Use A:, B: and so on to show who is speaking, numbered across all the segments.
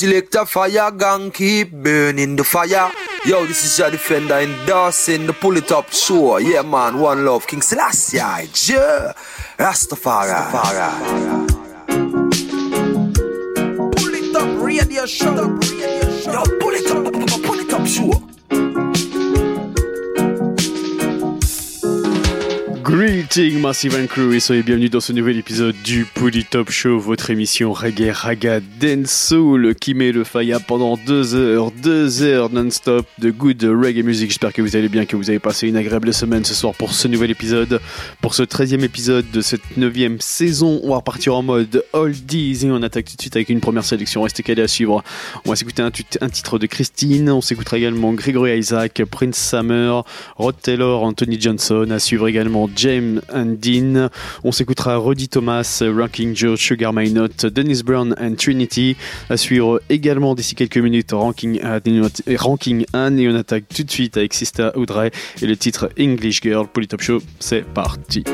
A: select a fire gun, keep burning the fire. Yo, this is your defender endorsing the pull it up show. Yeah, man, one love, King Selassie, yeah. Rastafari. Rastafari. Pull it up, radio show. Yo, pull it up, pull it up show.
B: Greeting Massive and Crew et soyez bienvenus dans ce nouvel épisode du Pully Top Show, votre émission reggae, raga, dance soul qui met le faya pendant deux heures, deux heures non-stop de good reggae music. J'espère que vous allez bien, que vous avez passé une agréable semaine ce soir pour ce nouvel épisode, pour ce 13e épisode de cette 9e saison. On va repartir en mode oldies et on attaque tout de suite avec une première sélection. Restez calés à suivre. On va s'écouter un, un, titre de Christine, on s'écoutera également Gregory Isaac, Prince Summer, Rod Taylor, Anthony Johnson, à suivre également James and Dean. On s'écoutera Roddy Thomas, Ranking Joe, Sugar My Note, Dennis Brown and Trinity. À suivre également d'ici quelques minutes Ranking Ranking Anne et on attaque tout de suite avec Sista Audrey et le titre English Girl. Polytop Show, c'est parti.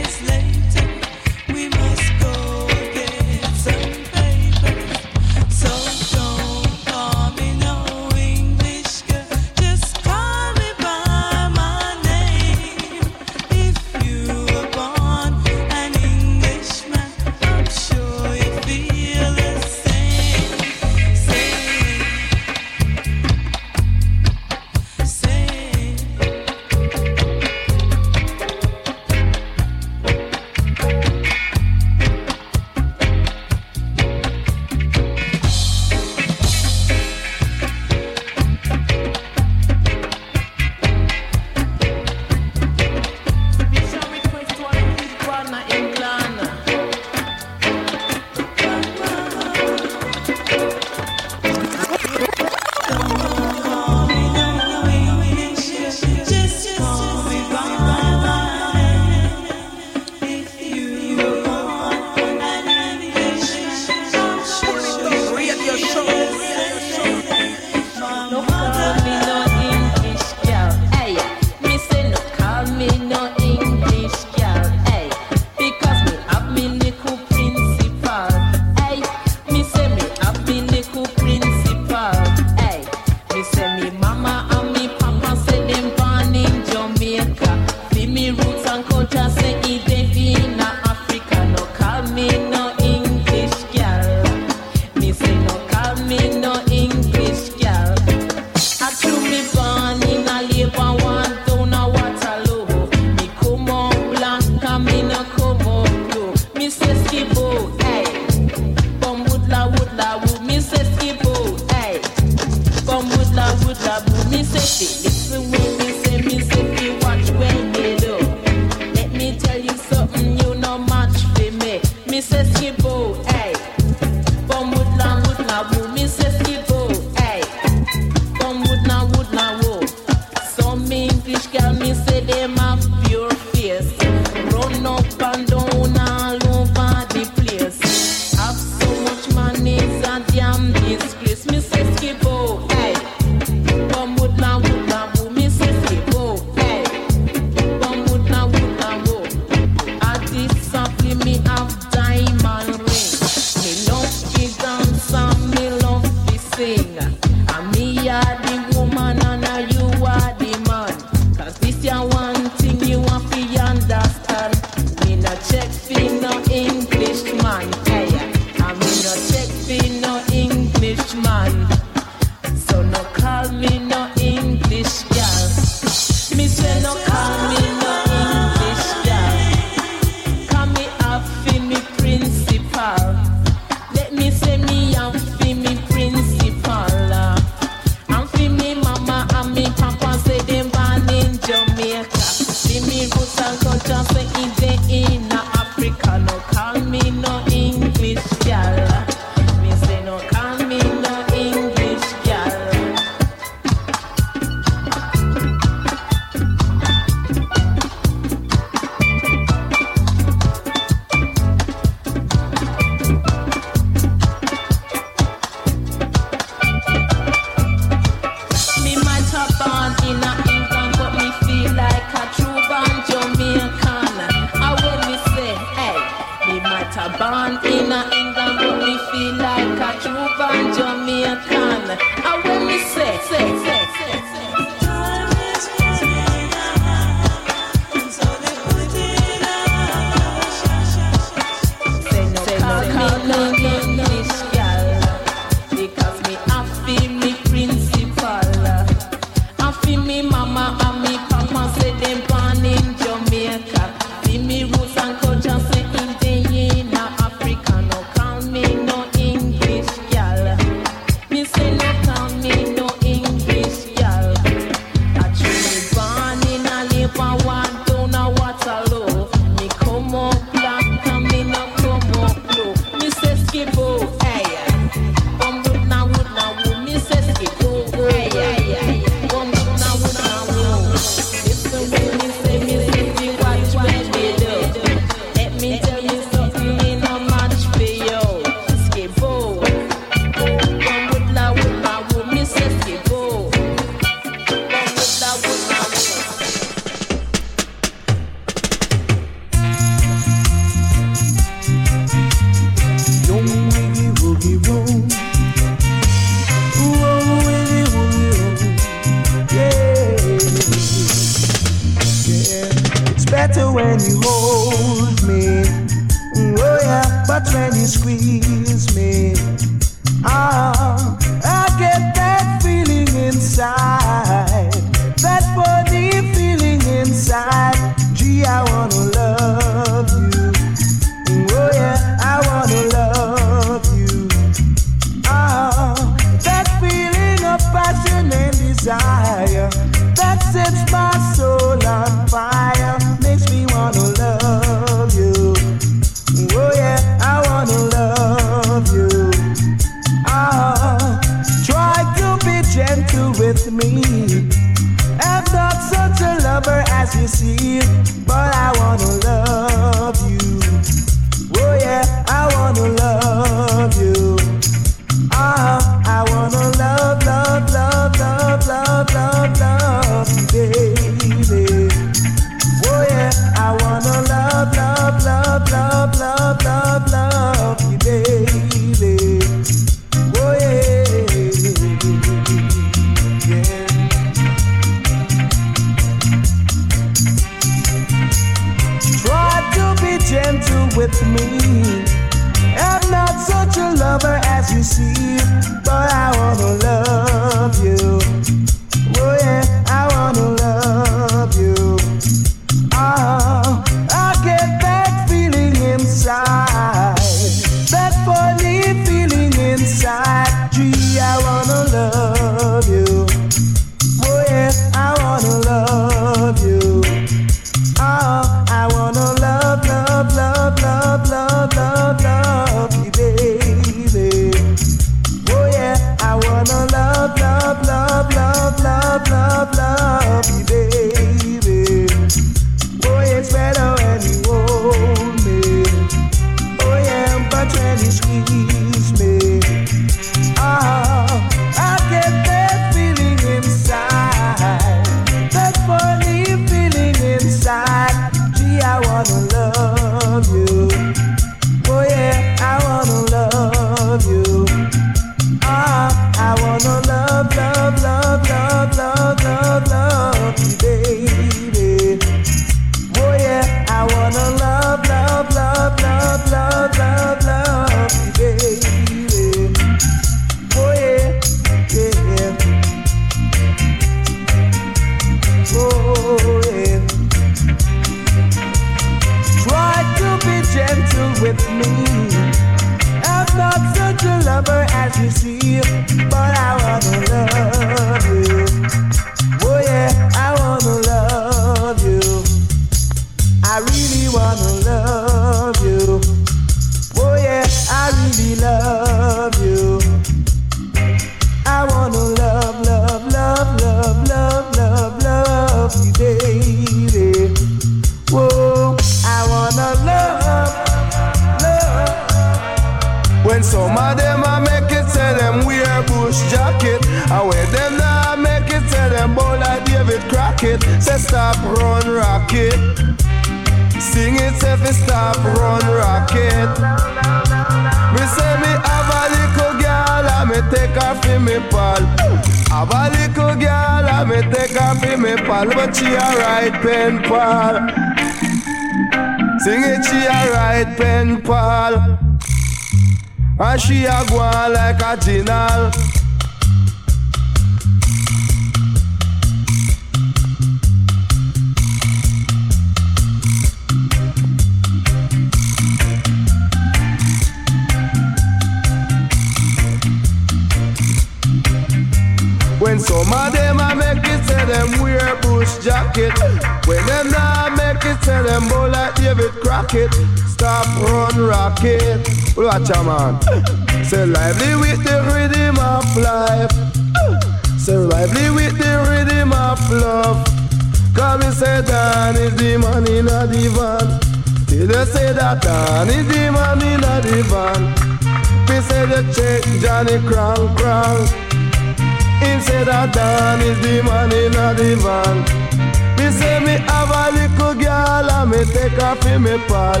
C: Me take her for me pal.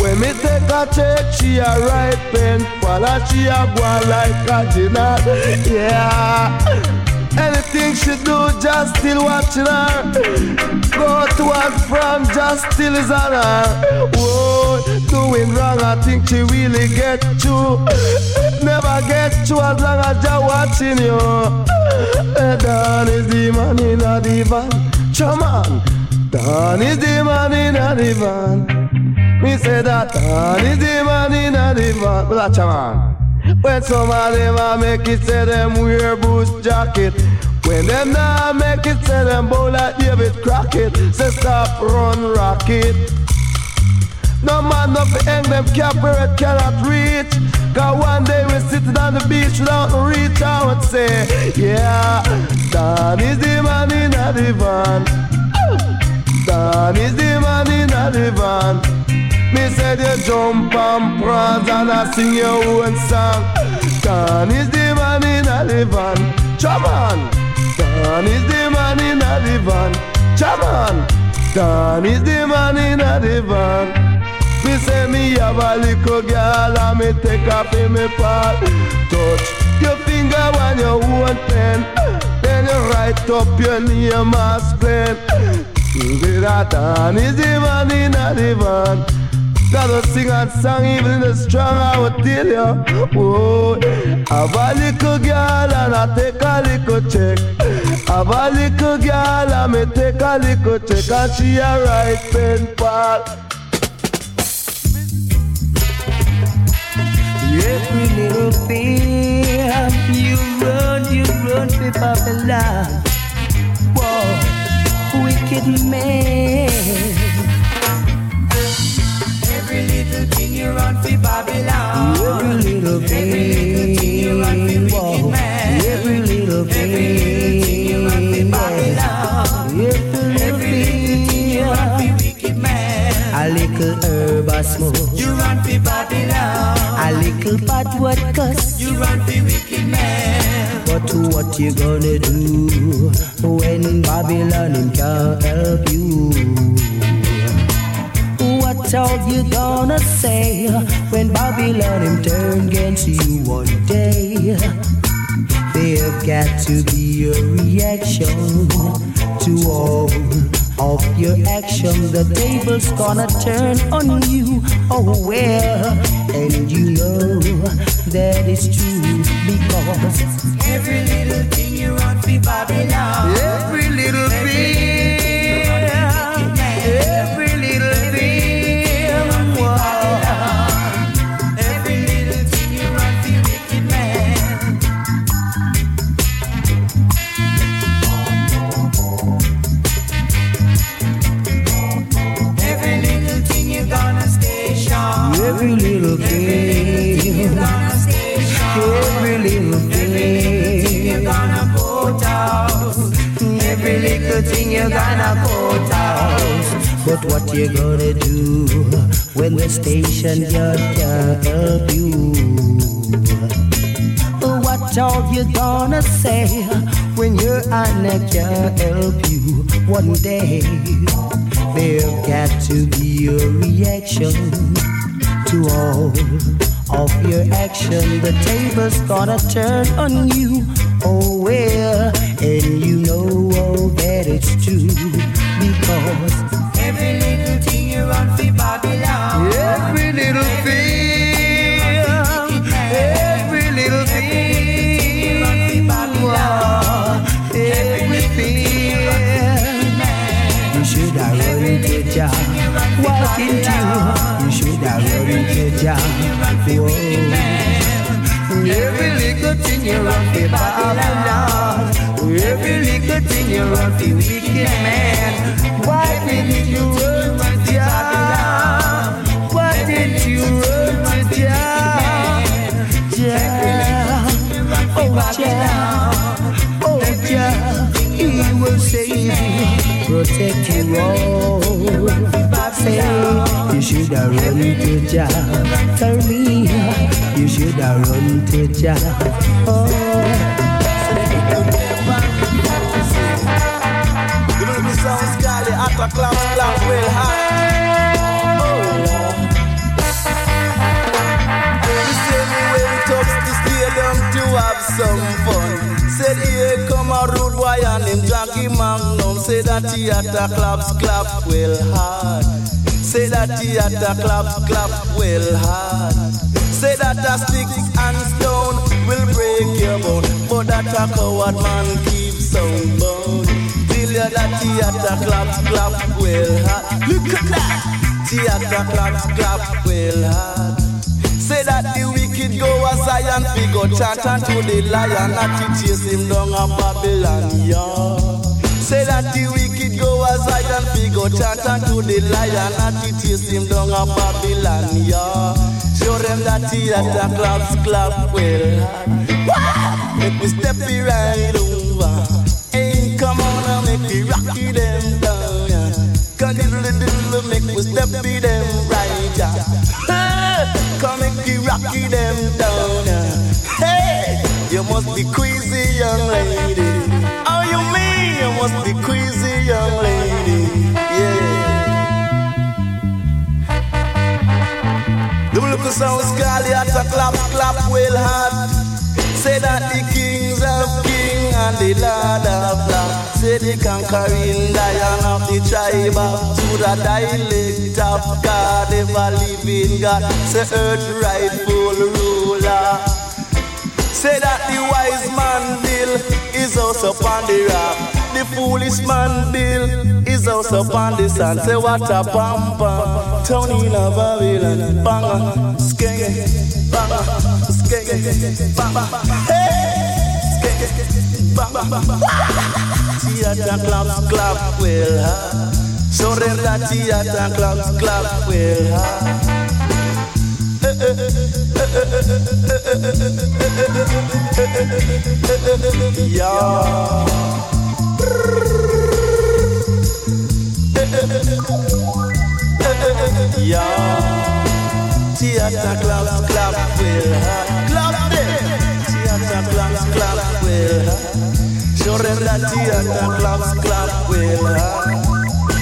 C: When me take a check, she a write pen pal she a go like a dinner. Yeah. Anything she do, just still watching her. Go to and from, just still is on her. Whoa, doing wrong, I think she really get you. Never get you as long as you're watching you. Dan is the man in a divan. Come Dan is the man in a divan. Me say that all is the man in the van. But that's a man. When some of them a make it say them wear boost jacket. When them not make it say them bow like David Crockett. Say stop run rocket. No man fi hang them cap it cannot reach. Cause one day we sitting on the beach without reach out and say, yeah, Dan is the man in the van. Dan is the man in the van. Me said you jump and prance and I sing your own song. Dan is the man in the van. Chaman. Dan is the man in the van. Chaman. Dan is the man in the van. Me say me have a little girl and me take off in me part. Touch your finger on your own pen. Then you write up your name as plain. Dan is man in a the van. Gotta sing a song even the strong, I would tell you. Whoa, have a little girl and I take a little check. Have a little girl and me take a little check and she a right pen pal.
D: Every little thing you run, you run for Babylon. Whoa, wicked man.
E: Every little thing you run for Babylon.
D: Every little thing.
E: Every little thing you run for wicked man.
D: Every little thing.
E: Every little thing you run for Babylon.
D: Every
E: little thing you run for wicked man.
D: A little herb Smoke.
E: You run for Babylon.
D: A little bad word cuss.
E: You run for wicked man.
D: But what you gonna do when Babylon him can't help you? What are you gonna say when Babylon him turn against you one day? There've got to be a reaction to all of your action. The table's gonna turn on you. Oh well, and you know that is true because
E: every little thing you run for Babylon.
D: Every you gonna courthouse. But what you gonna do when the station judge can't help you? What are you gonna say when your honor can't help you one day? There's got to be a reaction to all of your action. The table's gonna turn on you. Oh well, and you know all that it's true because
F: Every run
D: wicked man. Why didn't you run to Jah? Why didn't you run to Jah? Jah, oh Jah, oh Jah, He will save you, protect you all. Say you should have run to Jah. Tell me you should have run to Jah. Oh.
G: A clap, clap, well high. Oh, Lord. You say me went up to stadium to have some fun. Said here come a rude boy and him Jackie Magnum. Say that he at a claps, clap, well hard. Say that he at a claps, clap, well hard. Say that a stick and stone will break your bone, but that a coward man keeps on bone. You that he at clap, clap, well hard. Look at that, he at clap, clap, well hard. Say that the wicked go a Zion, we go chant unto the lion, and to chase him down a Babylon, yeah. Say that the wicked go a Zion, we go chant unto the lion, and to chase him down a Babylon, yeah. Show them that a claps, clap, well. Wah! Make me step it right over. Hey, come make rocky them down, yeah. Cause diddle diddle make me step it them right, yeah. Come make me rocky them down, yeah. Hey, you must be crazy, young lady. Oh, you mean you must be crazy, young lady? Yeah. The look of sound scally at a clap, clap, well hard. Say that the king and the lord of lord. Say the conquering lion of the tribe of Judah, dialect of God, ever living God. Say earth rightful ruler. Say that the wise man bill is also upon the rock. The foolish man bill is also upon the sand. Say what a bam. Tony in a Babylon. Banga, skenge, banga, skenge, banga. Hey. Theater clap, clap, well, ha. So them that theater clap, clap, well, ha. Yeah. Yeah. Theater clap, clap, well, ha. Clap them. Theater clap, ha. Show them that theater clap, clap, well, ha.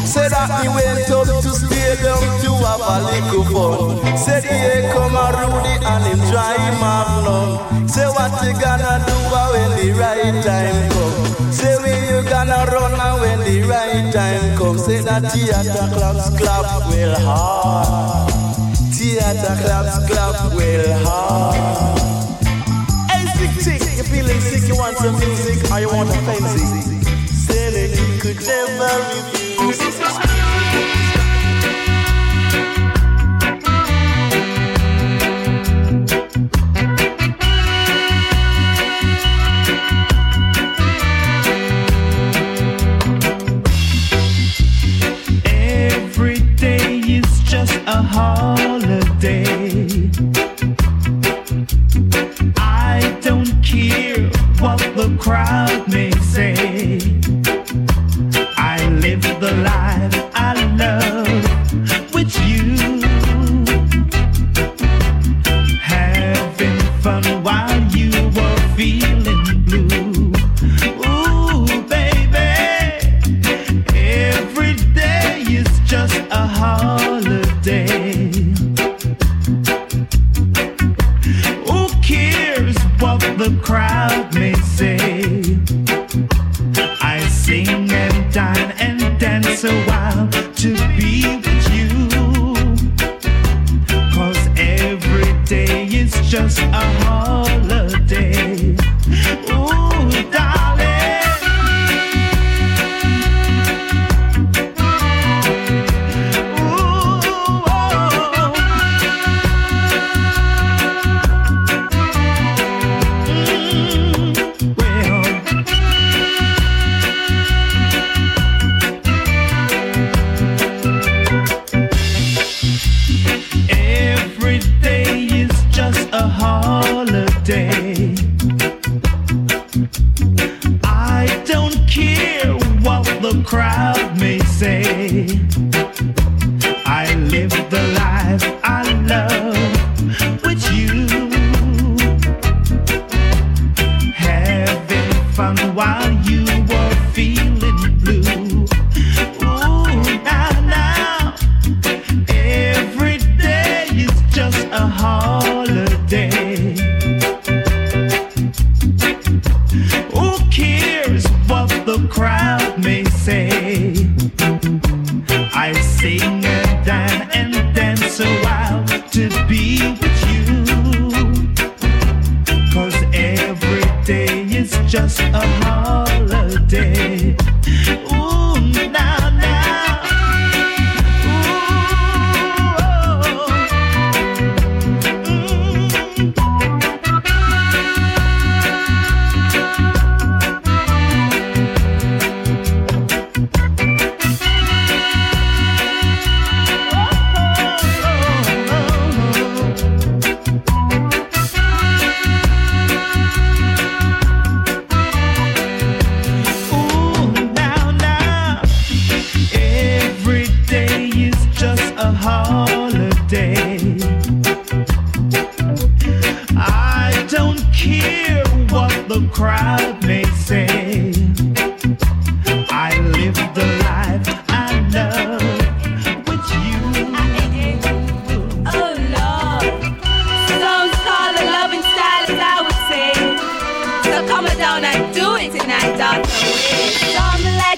G: Say that he went up to stadium to have a little fun. Said here come a Rudy and him try Magnum. Say what you gonna do when the right time come. Say where you gonna run and when the right time come. Say that theater claps clap well hard. Theater claps clap well hard. Sick chick, you feeling sick? You want some music or you want a fancy? That you could never refuse.
H: Every day is just a holiday. Crowd may say.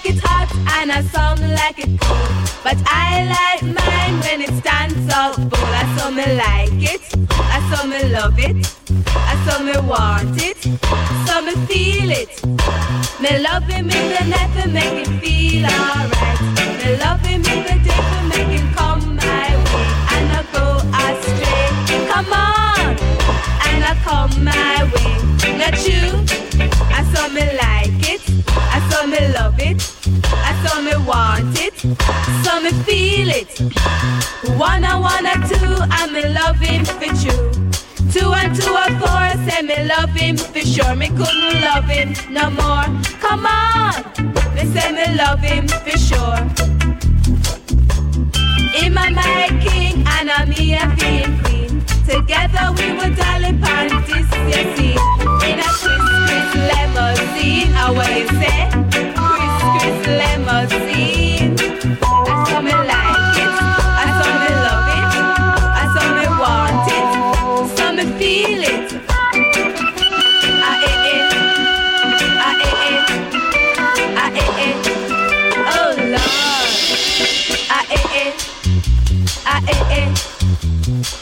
I: Like it hot and I some like it cold, but I like mine when it stands up full. I saw me like it, I saw me love it, I saw me want it, saw me feel it. Me love him in the night to make it feel alright. Me love him in the day to make him come my way and I go astray. Come on, and I come my way. Not you. I saw me like me love it. I saw me want it. Saw me feel it. One and one and two, and me love him for true. Two and two are four, say me love him for sure. Me couldn't love him no more. Come on, me say me love him for sure. Him and my king, and I'm me a being queen. Together we were darling panties, you see. In a Chris limousine, you say? Chris limousine. I me like it, I me love it, I me want it, me feel it.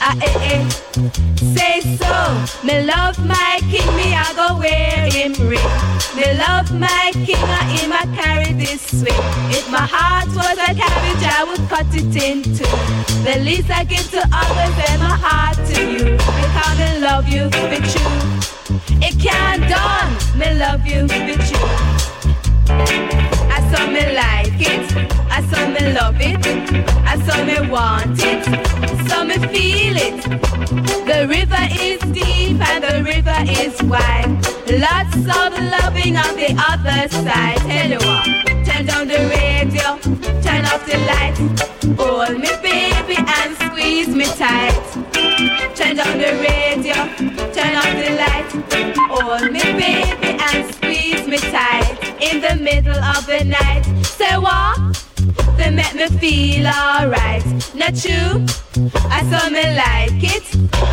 I: Ah eh eh. Say so. Me love my king, me I go wear him ring. Me love my king, I him I carry this swing. If my heart was a cabbage, I would cut it in two. The least I give to others, and my heart to you. Because me love you for true. It can't done. Me love you for true. Saw me like it, I saw me love it, I saw me want it, saw me feel it. The river is deep and the river is wide. Lots of loving on the other side. What, turn down the radio, turn off the lights, hold me baby and squeeze me tight. Turn down the radio, turn off the lights, hold me baby and squeeze me tight. In the middle of the night, say what? They make me feel alright. Not you. I saw me like it.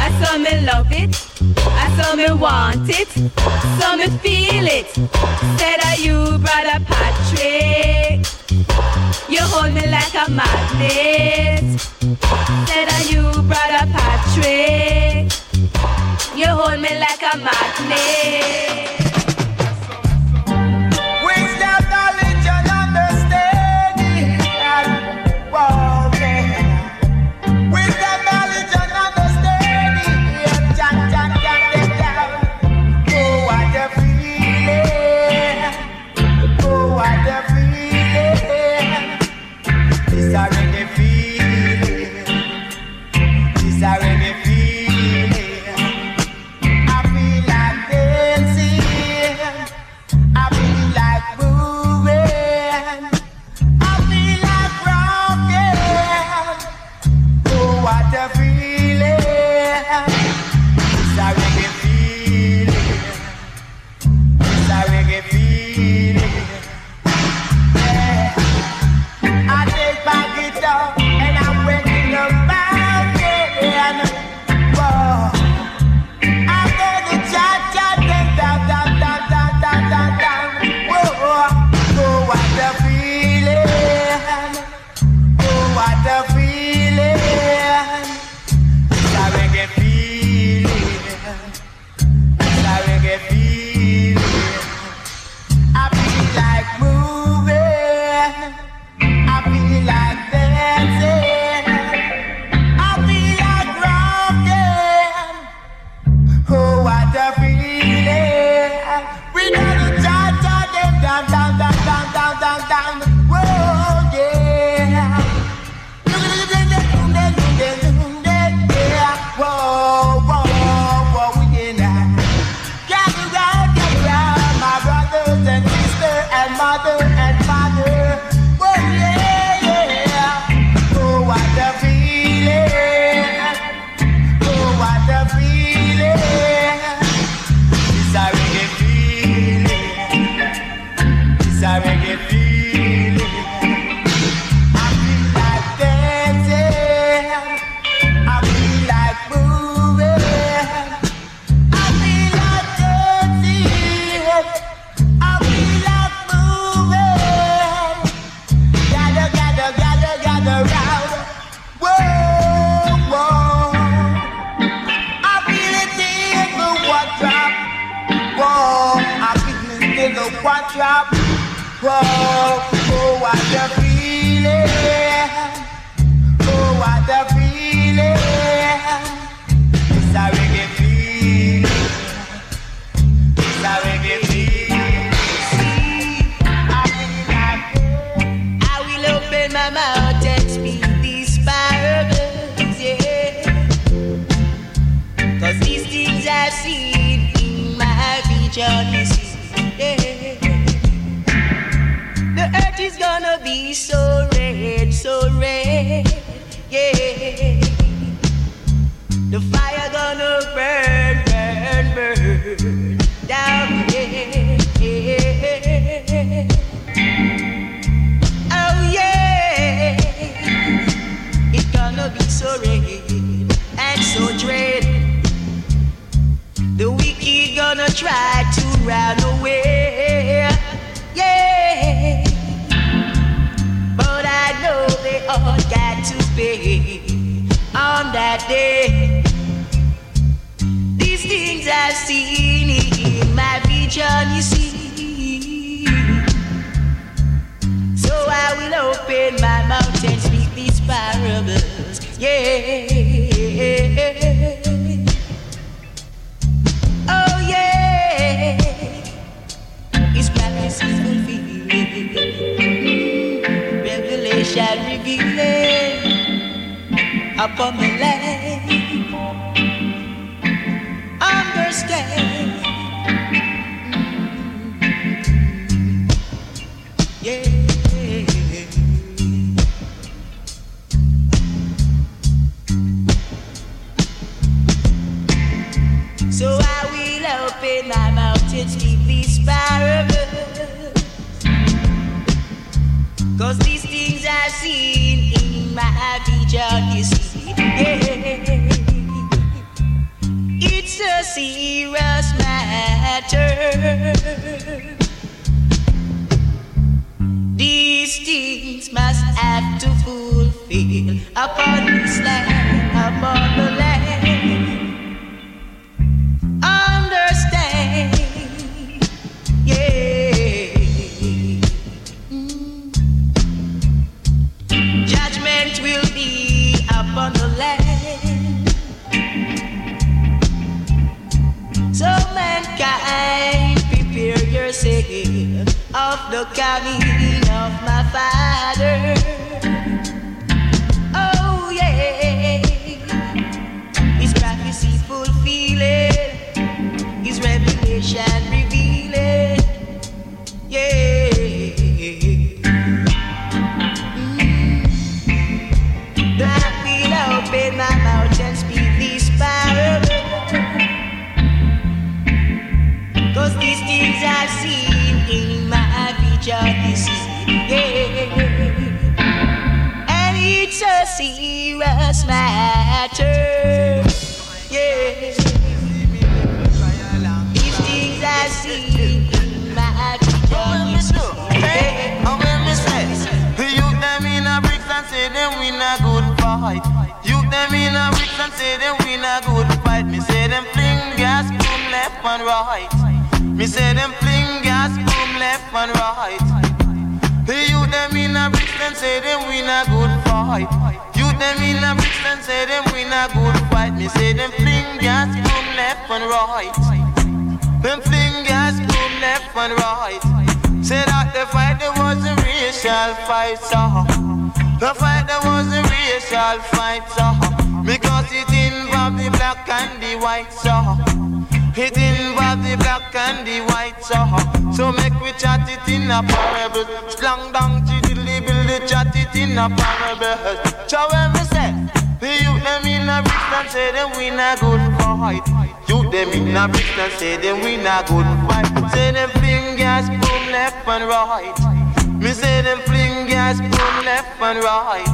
I: I saw me love it. I saw me want it. Saw me feel it. Said are you, brother Patrick? You hold me like
J: a magnet. Said are you, brother Patrick? You hold me like a magnet.
K: It's a
E: serious matter. These things must have to fulfill upon this land, upon the land. A
L: good fight. Say them fling gas, boom, left and right. Me say them fling gas, boom, left and right.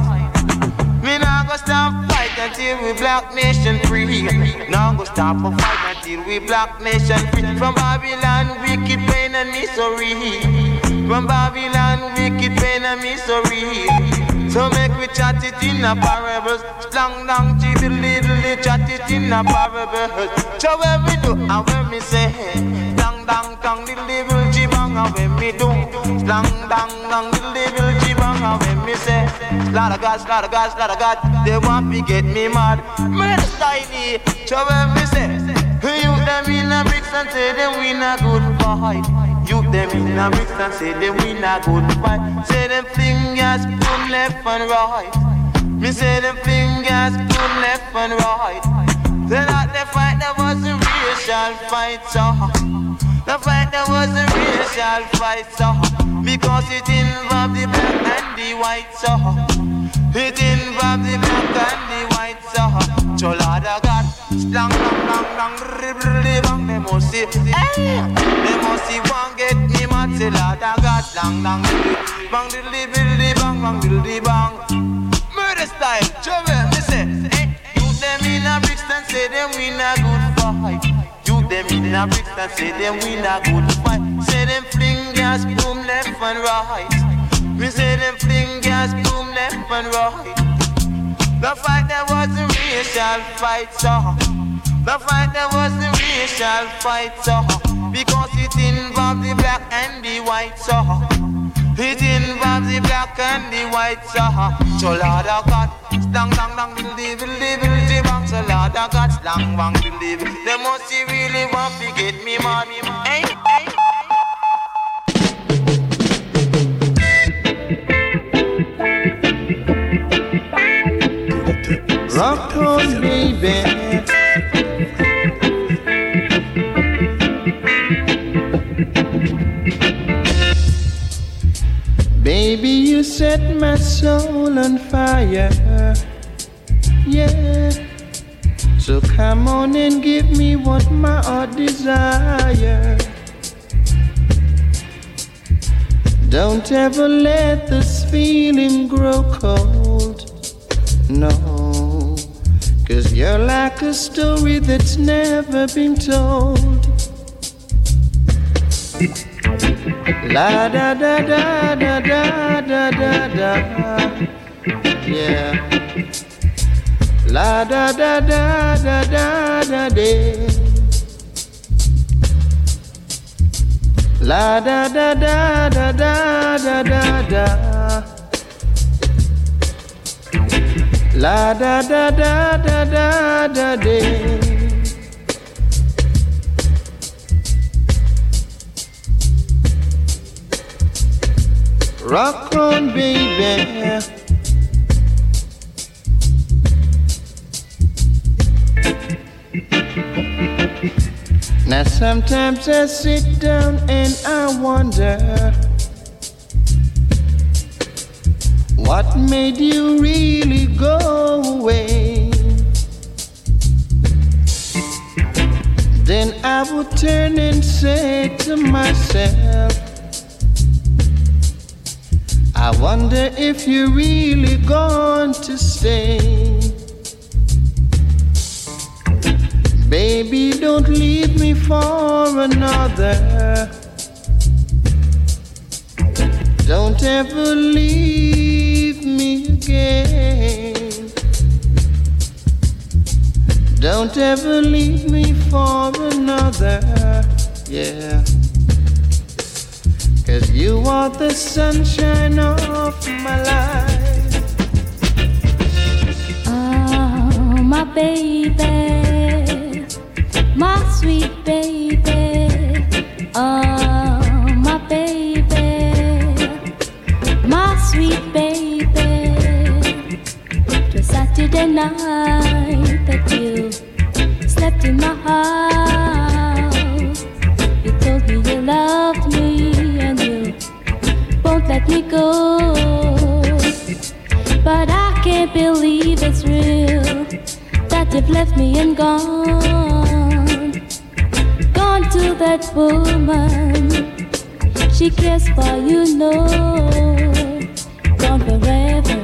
L: Me nah go stop fight until we black nation free. Nah go stop a fight until we black nation free. From Babylon, wicked pain and misery. From Babylon, wicked pain and misery. So make we chat it in a parables. Down to the little, chat it in a parables. So when we do, and when me say, dang dang dang, the little jibang, and when me do, slang dang dang, the little jibang, and when me say, lot of gods, lot of gods, lot of God, they want me get me mad. Murder style, so when me say, you them in a bricks and say them win a good fight. You them in a bricks and say them win a good fight. Say them fingers boom left and right. Me say them fingers boom left and right. Say that the fight that was a racial fight, so the fight that was a racial fight, so because it involved the black and the white, so it involved the black and the white, so so Lord of God, slang, lang, must see, hey, they must see one get me mad, say Lord of God, slang, lang, bang, diddly, diddly, bang, bang, diddly, bang, murder style, trouble, me say, hey, you them in a and say them win a good fight. You them in a and say them win a good fight. Say them fling gas, boom, left and right. We say them fling gas, boom, left and right. The fight that was a racial fight, so the fight that was a racial fight, so because it involved the black and the white, so it involves the black and the white, so so Lord of God, dang dang dang, diddly diddly diddly bang, so Lord of God, slang bang diddly. They must really want to get me mad, hey, hey.
M: Rock on, baby. Baby, you set my soul on fire. Yeah. So come on and give me what my heart desire. Don't ever let this feeling grow cold. No, cause you're like a story that's never been told. La da da da da da da da da.
N: Yeah. La da da da da da da day. La da da da da da da da da. La da da da da da da day. Rock on, baby. Now sometimes I sit down and I wonder what made you really go away. Then I would turn and say to myself, I wonder if you're really going to stay. Baby, don't leave me for another. Don't ever leave me again. Don't ever leave me for another. Yeah. Cause you are the sunshine of my life.
O: Oh, my baby, my sweet baby. Oh, my baby, my sweet baby. It was Saturday night that you slept in my house. You told me you loved won't let me go. But I can't believe it's real that you've left me and gone. Gone to that woman, she cares for you, no. Gone forever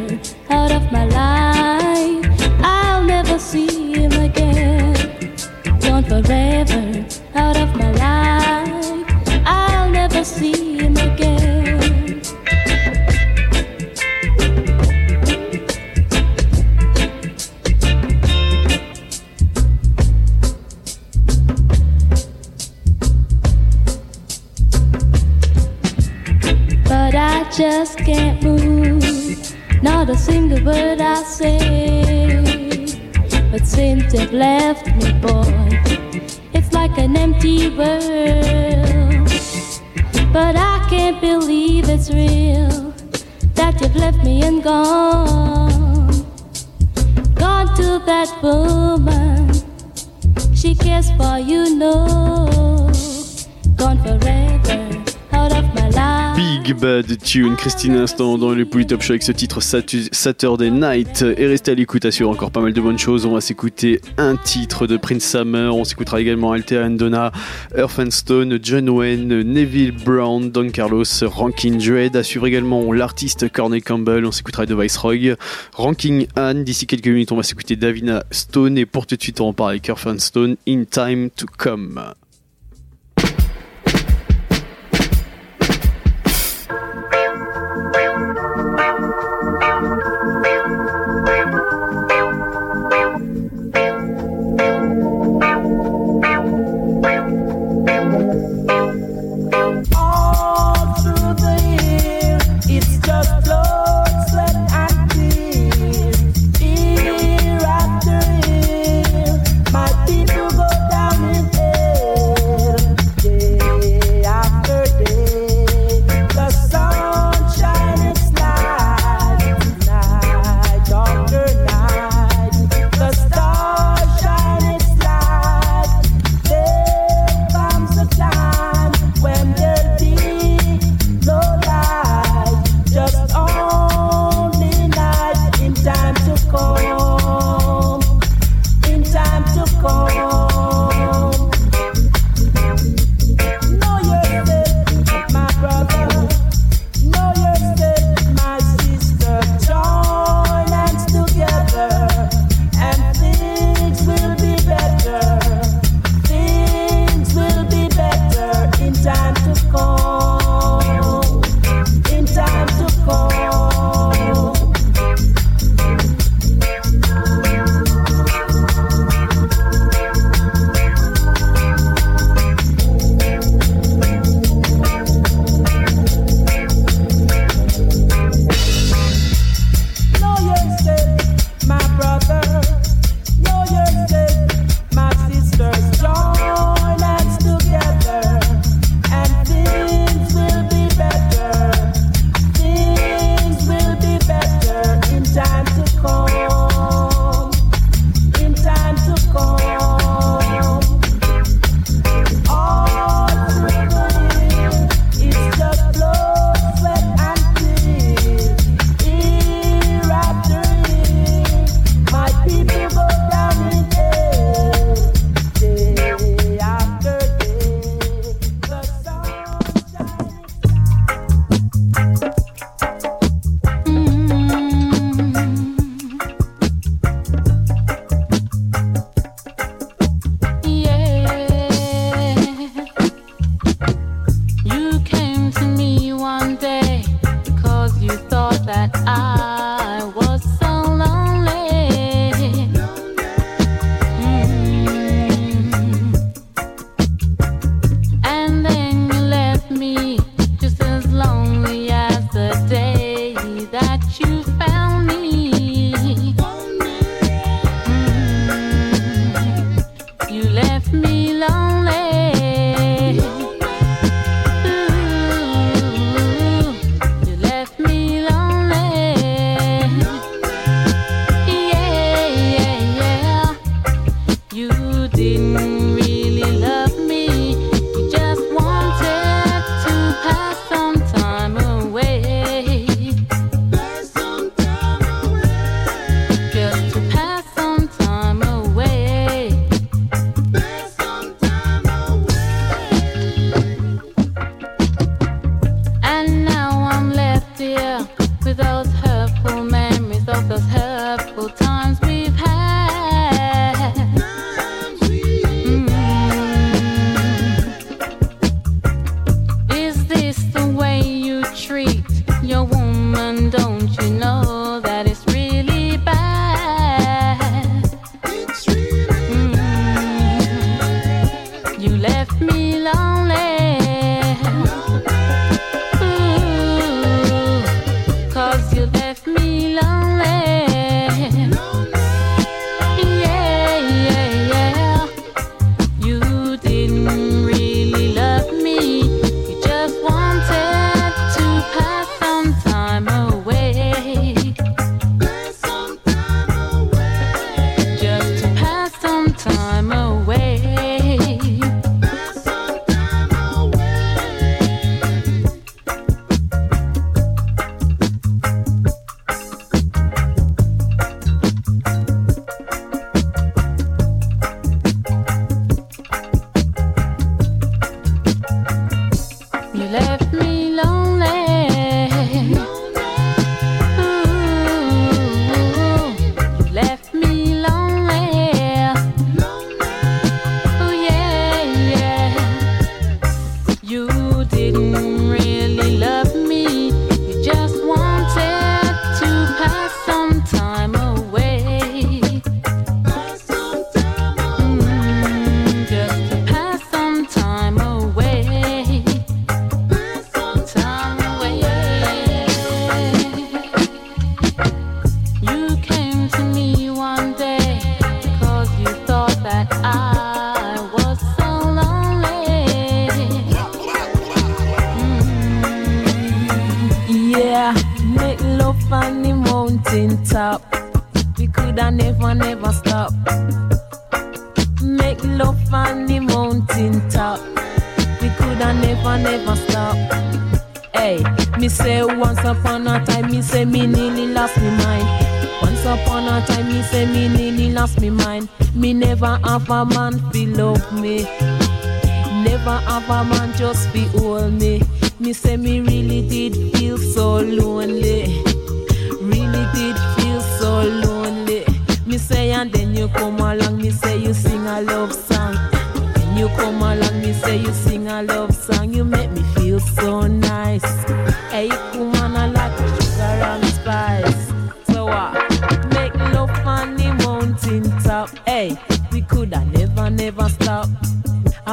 O: out of my life. I'll never see him again. Gone forever
B: Bad Tune, Christine Instant dans le Polytop Show avec ce titre Satu- Saturday Night. Et restez à l'écoute, assure encore pas mal de bonnes choses. On va s'écouter un titre de Prince Summer. On s'écoutera également Alter and Donna, Earth and Stone, John Wayne, Neville Brown, Don Carlos, Ranking Dread. À suivre également l'artiste Corney Campbell. On s'écoutera de Viceroy. Ranking Anne. D'ici quelques minutes, on va s'écouter Davina Stone. Et pour tout de suite, on repart avec Earth and Stone, In Time to Come.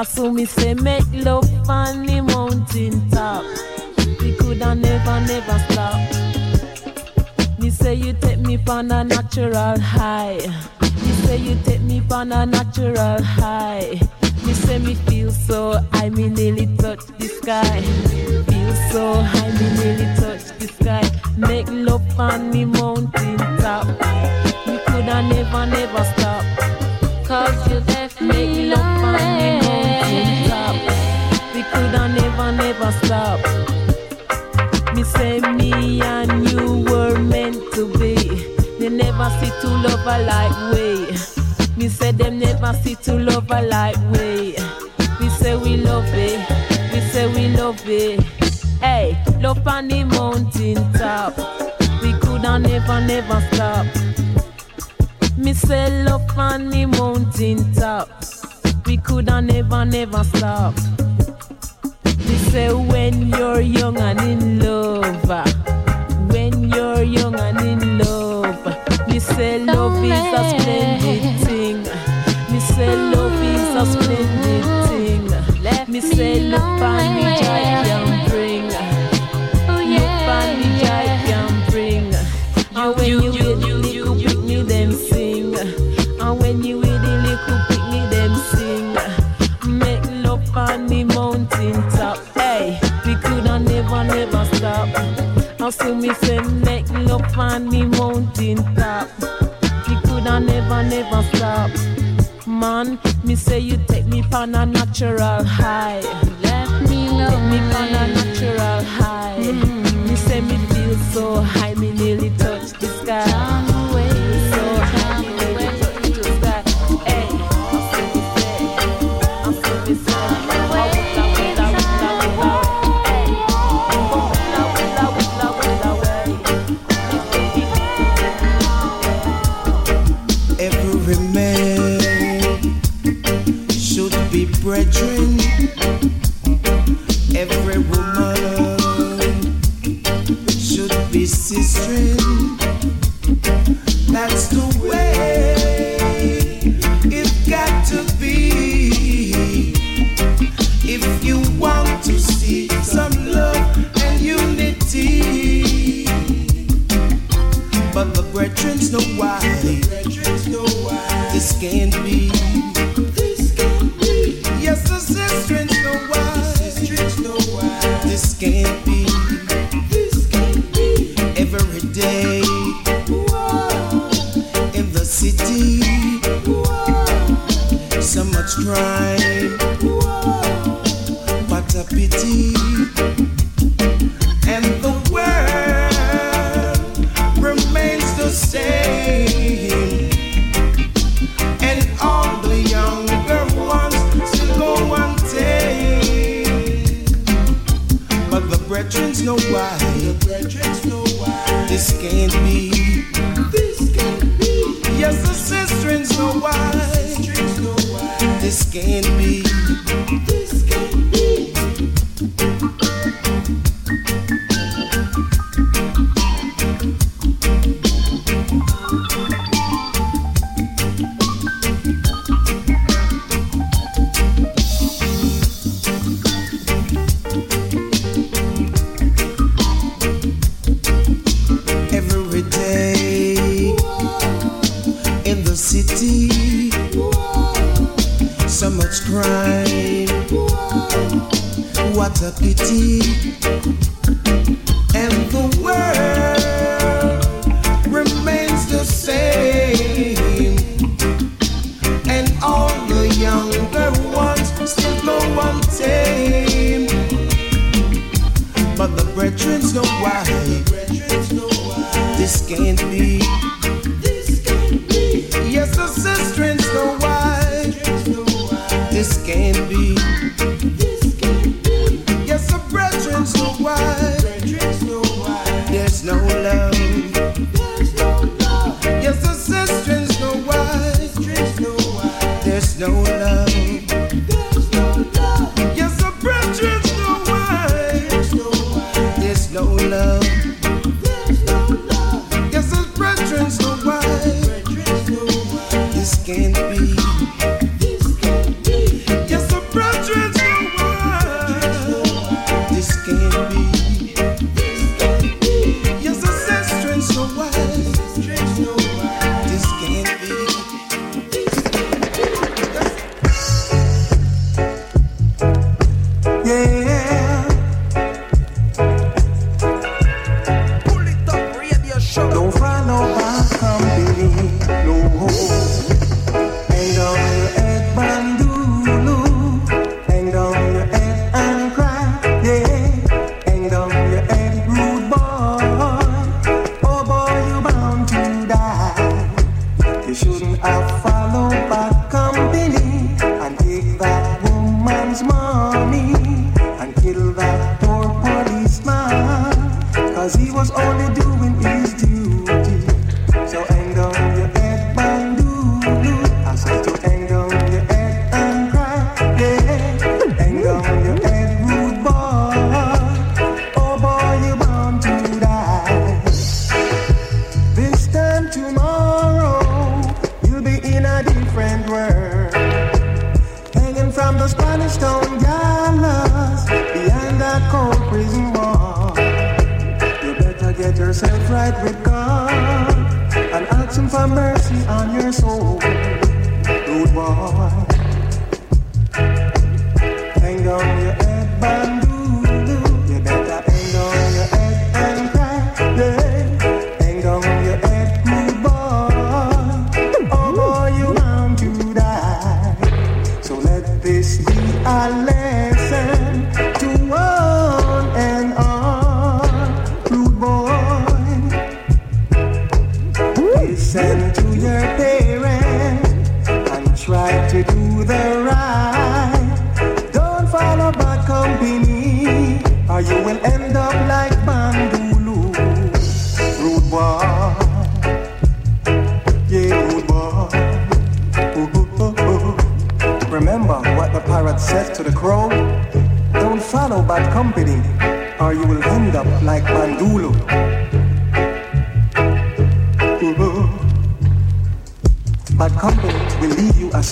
O: I
P: saw me say make love on the mountain top. We coulda never, never stop. Me say you take me on a natural high. Me say you take me on a natural high. Me say me feel so high, me nearly touch the sky. Feel so high, me nearly touch the sky. Make love on the mountain top. We coulda never, never stop.
O: Cause you left me
P: love coulda never, stop. Me say me and you were meant to be. They never see two lover like we. Me say them never see two lover like we. We say we love it. We say we love it. Hey, love on the mountain top. We coulda never, never stop. Me say love on the mountain top. We coulda never, never stop. Me say when you're young and in love, ah, when you're young and in love, me say love is a splendid thing. Me say love is a splendid thing. Me say look on the joy can bring.
O: Oh
P: Look on the joy can bring. And when you And so me say make love on the mountain top. We coulda never, never stop. Man, me say you take me on a natural high.
O: Left me
P: Take me on a natural high. Mm, me say me feel so high,
N: know why. This can't be.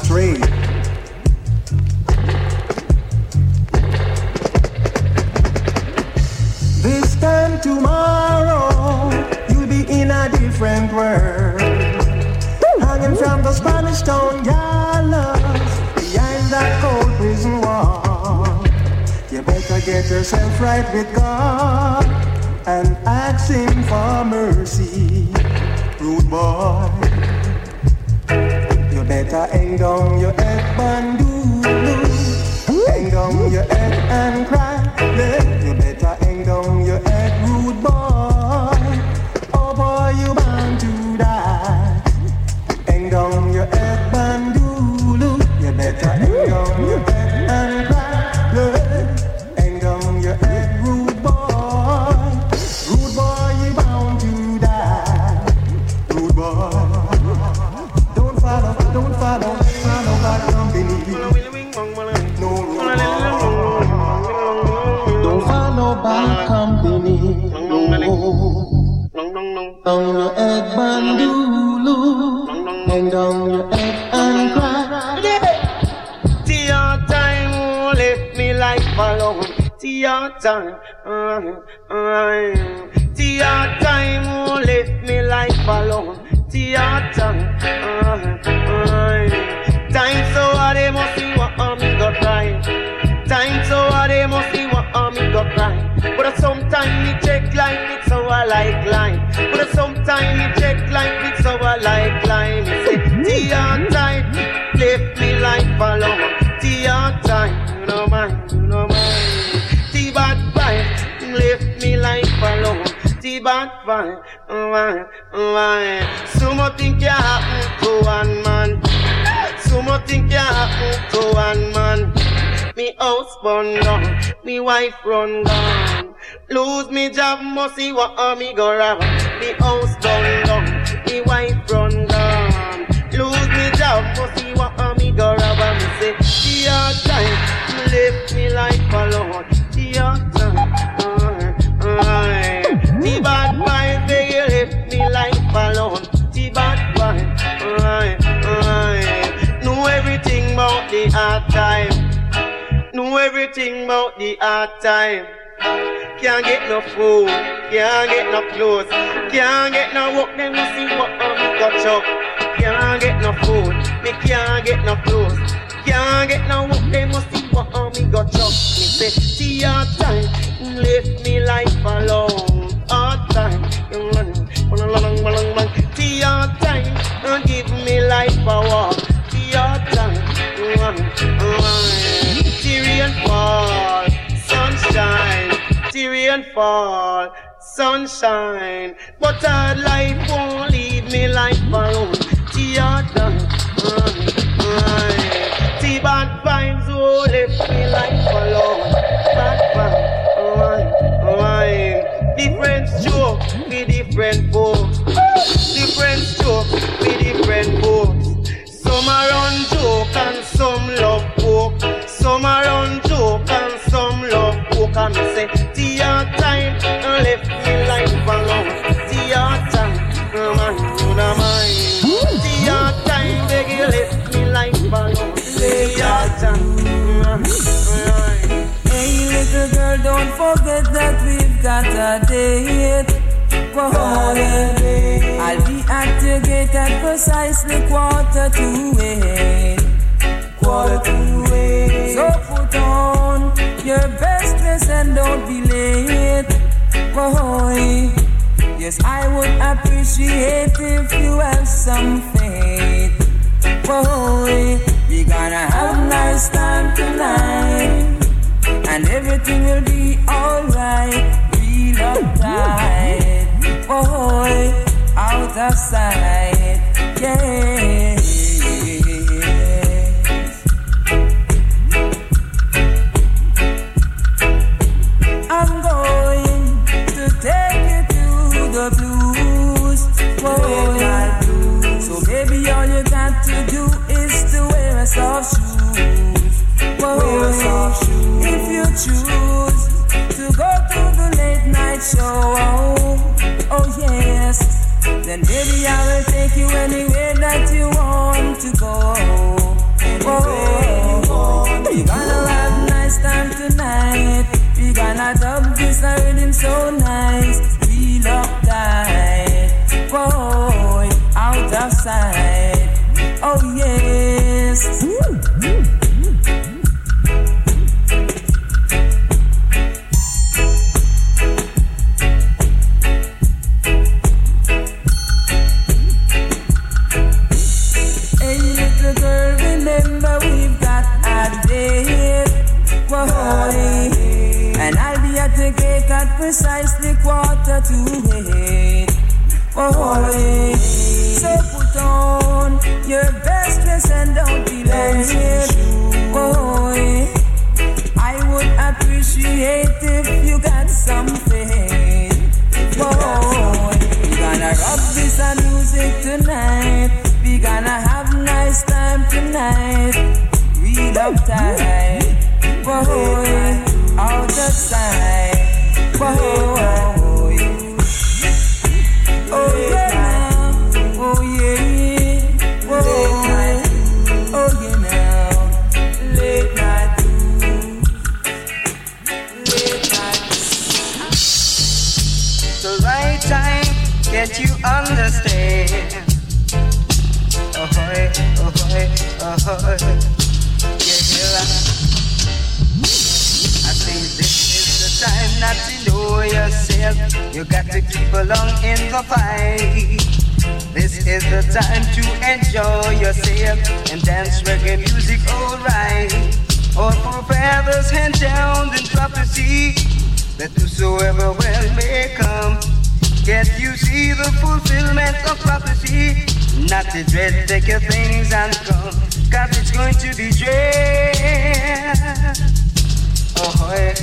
N: astray. This
C: time tomorrow, you'll be in a different world. Hanging from the Spanish town gallows, behind that cold prison wall. You better get yourself right with God and ask Him for mercy, rude boy.
F: I
Q: gone. You're. forget that we've got a date. Quarter. I'll be at the gate at precisely quarter to eight. Quarter to eight. So put on your best dress and don't be late. Yes, I would appreciate if you have some faith. Boy. We're gonna have a nice time tonight and everything will be alright. Real uptight, boy, out of sight, yeah. I'm going to take you to the blues, So baby, all you got to do is to wear soft shoes. Wear a soft choose to go to the late night show. Oh, oh, yes. Then maybe I will take you anywhere that you want to go. Oh, oh, oh. we gonna have nice time tonight. We gonna dub this rhythm so nice. We love that. Boy, out of sight. Oh yes. Ooh, ooh. days were holy, and I'll be at the gate at precisely quarter to eight. Were holy, so put on your best dress and don't be late. Boy, I would appreciate if you got something. Boy, we gonna rock this music tonight. We gonna have nice time tonight
R: music alright. Our forefathers hand down in prophecy that you of prophecy? Not to dread, take your things and come. Cause it's going to be dread. Oh, yeah.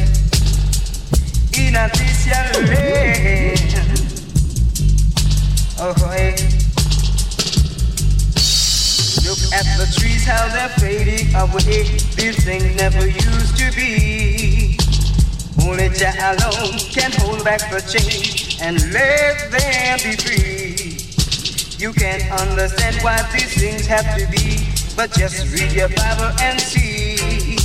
R: In a this land. Oh, yeah. Look at the trees, how they're fading away. These things never used to be. Only Jah alone can hold back the change and let them be free. You can't understand why these things have to be, but just read your Bible and see.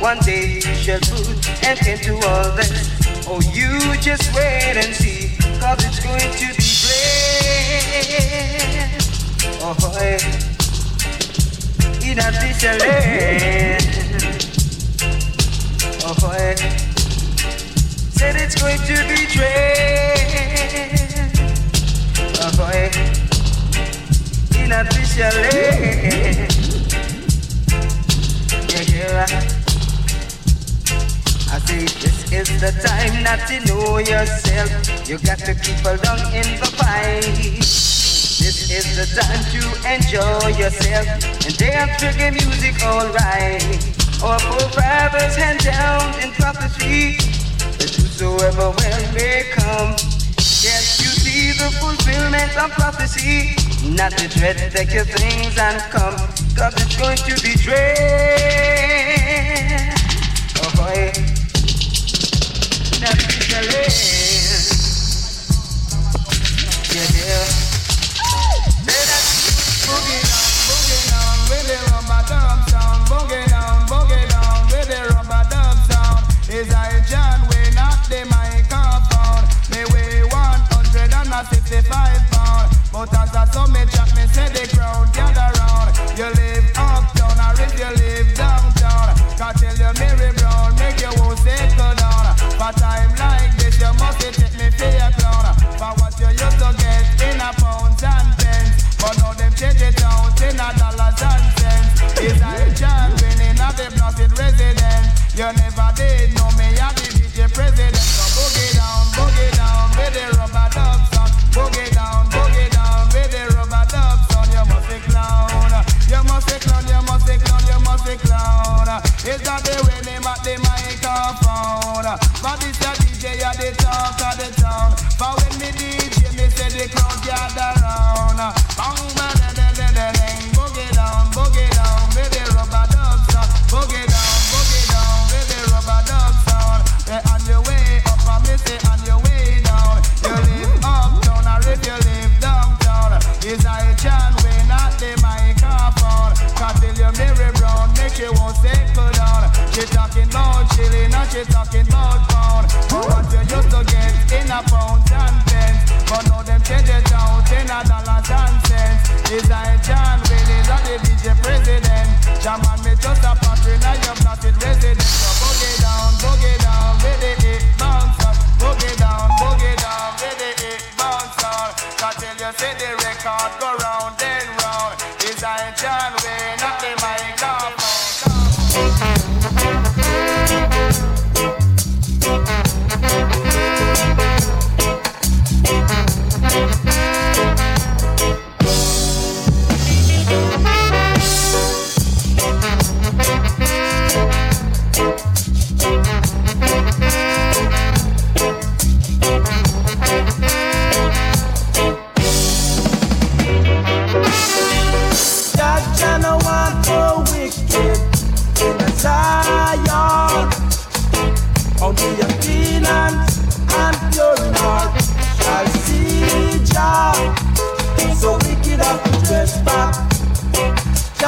R: One day you shall put an end to all this. Oh, you just wait and see, cause it's going to be great. Oh, boy. In a this land. Oh, boy. Said it's going to be great. Oh, boy. A this. Yeah, yeah. I say this is the time not to know yourself. You got to keep along in the fight. This is the time to enjoy yourself and dance reggae music alright. Our forefathers hand down in prophecy that whosoever well may come. Can't you see the fulfillment of prophecy? Not to dread, take your things and come, cause it's going to be dread. Oh boy, not to the
S: go round.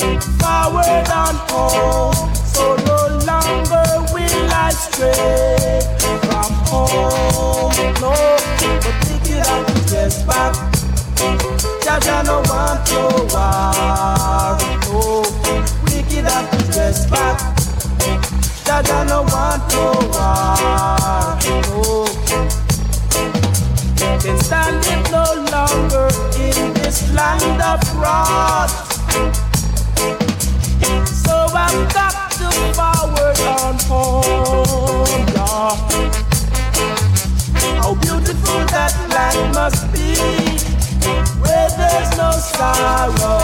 F: forward and home. So no longer will I stray from home. No, but think it up, yes, back. Jaja no want to war. No, wicked up, yes, back. Jaja no want to war. No, can stand it no longer in this land of wrath. So I've got to forward on home, yeah. How beautiful that land must be, where there's no sorrow,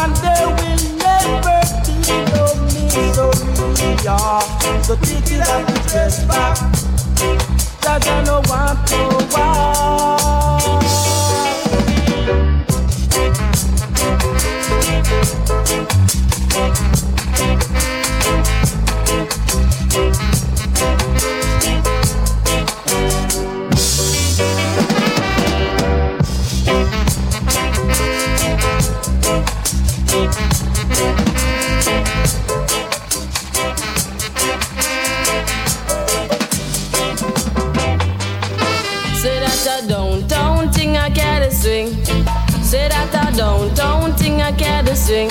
F: and there will never be no misery, yeah. So take it up and dress back, I no want to war.
T: Say Say that I don't, don't think I can swing.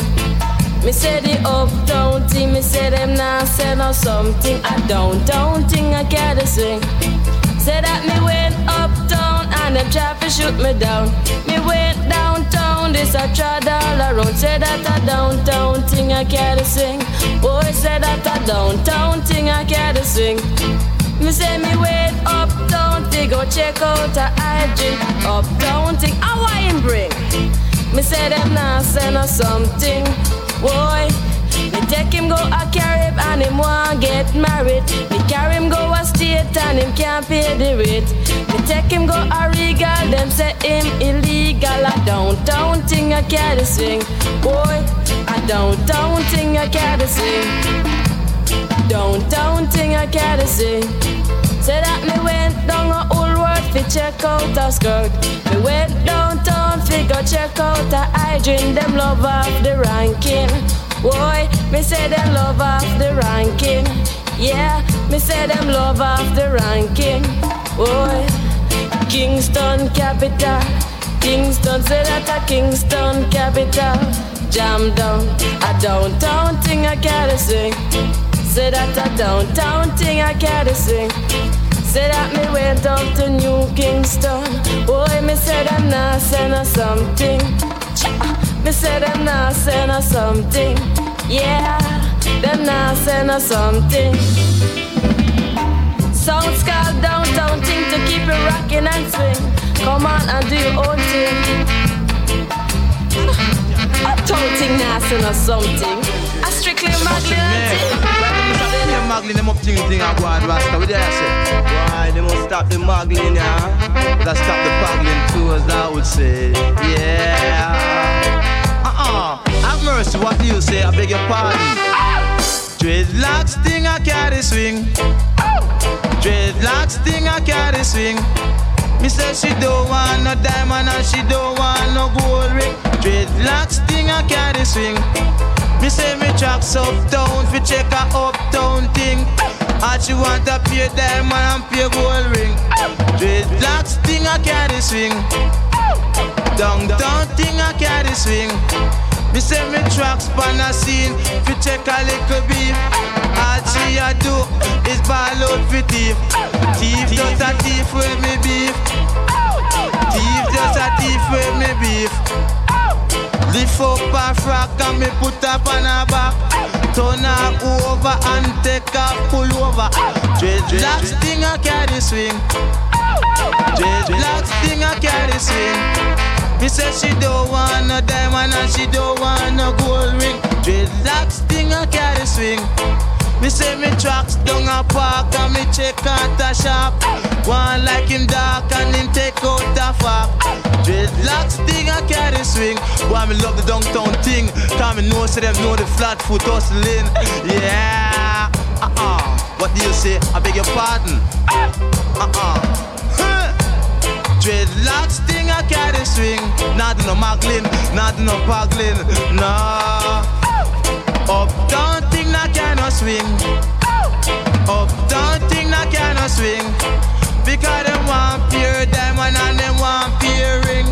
T: Me say the uptown team, me say them now say no something. I don't, don't think I can swing. Say that me went uptown and them to shoot me down. Me went downtown, this I tried all around. Say that I don't, think I can swing. Boy, say that I don't, don't think I can swing. Me say me wait uptown to go check out a IG Uptown bring? Me say them now send us something Boy, me take him go a Carib and him want get married. Me carry him go a state and him can't pay the rate. Me take him go a regal, them say him illegal. A downtown thing I can't swing Boy, a downtown thing I can't swing Downtown thing I gotta say. Say that me went down a fi check out a skirt. Me went downtown fi go check out a hygiene. Them love off the ranking. Boy, me say them love off the ranking. Yeah, me say them love off the ranking. Boy, Kingston capital. Kingston say that a Kingston capital. Jam down, a downtown thing I gotta sing. Say that a downtown thing I gotta sing. Say that me went up to New Kingston. Boy, me say them nah send us something. Me say them nah send us something. Yeah, them nah send us something. Sounds called downtown thing to keep it rocking and swing. Come on and do your own thing. Uptown thing nah send us something. A strictly thing.
L: Them muggling them up thing thing I go on Rasta. With I say? Why they must stop the muggling yeah? Let's stop the muggling too as I would say. Yeah. Uh-uh. Have mercy what do you say? I beg your pardon. Dreadlocks thing I carry swing. Dreadlocks thing I carry swing. Me say she don't want no diamond and she don't want no gold ring. Dreadlocks thing I carry swing. Me say me tracks uptown fi check a uptown thing. And she want a pay diamond and pay gold ring. Dreadlocks thing I carry swing. Downtown thing I carry swing. Me say me tracks pan a scene fi check a little beef. All she a do is ball out fi thief. Thief just a thief with me beef. Thief just a thief with me beef. Lift up a frack and me put up on her back. Turn her over and take her pull over. Dreadlocks thing I carry swing. Dreadlocks thing I carry swing. Me say she don't want no diamond and she don't want no gold ring. Dreadlocks thing I carry swing. Me say me tracks down a park and me check out a shop. One like him dark and him take out the fuck. Dreadlocks thing I carry swing. Why me love the downtown thing? Time me know so them know the flat foot hustling. Yeah. Uh-uh. What do you say? I beg your pardon. Uh-uh. Dreadlocks thing I carry swing. Not no muggling, not no puggling, no. Uptown thing I cannot swing. Uptown thing I cannot swing. Because them want pure diamond and them want pure ring.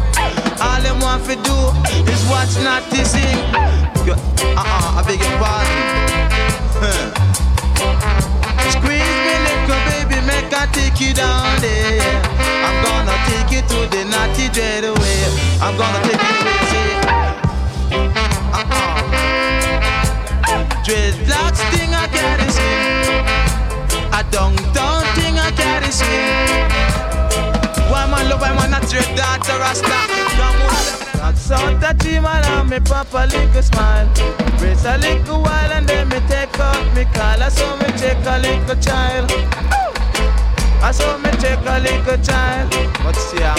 L: All them want to do is watch not to sing. Uh-uh, I beg your pardon. Squeeze me little baby, make I take you down there. I'm gonna take you to the naughty dread away. I'm gonna take you crazy. Uh-uh. Dreadlocks thing I carry swing. don't thing I carry skin. Why man love, man not dread a rasta? Out the team and I me pop a little smile. Brace a little while and then me take out me collar so me check a little child. I saw me check a little child. What's here?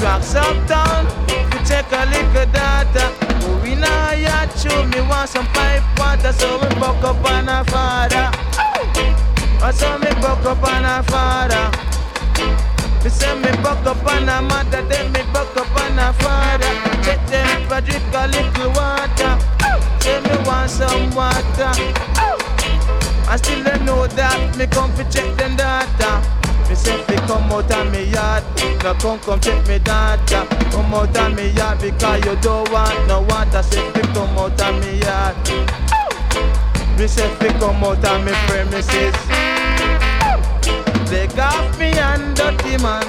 L: Tracks uptown, we check a little data. We now yacht me want some pipe water, so we buck up on our father. Oh, I saw me buck up on our father. Me say me buck up on her mother, then me buck up on her father. Check them for drink a little water. Say me want some water. I still don't know that me come fi check them data. Me say fi come out of me yard, no come come check me data. Come out of me yard because you don't want no water. Fi come out of me yard. Me say fi come out of me premises. They got me and dirty man.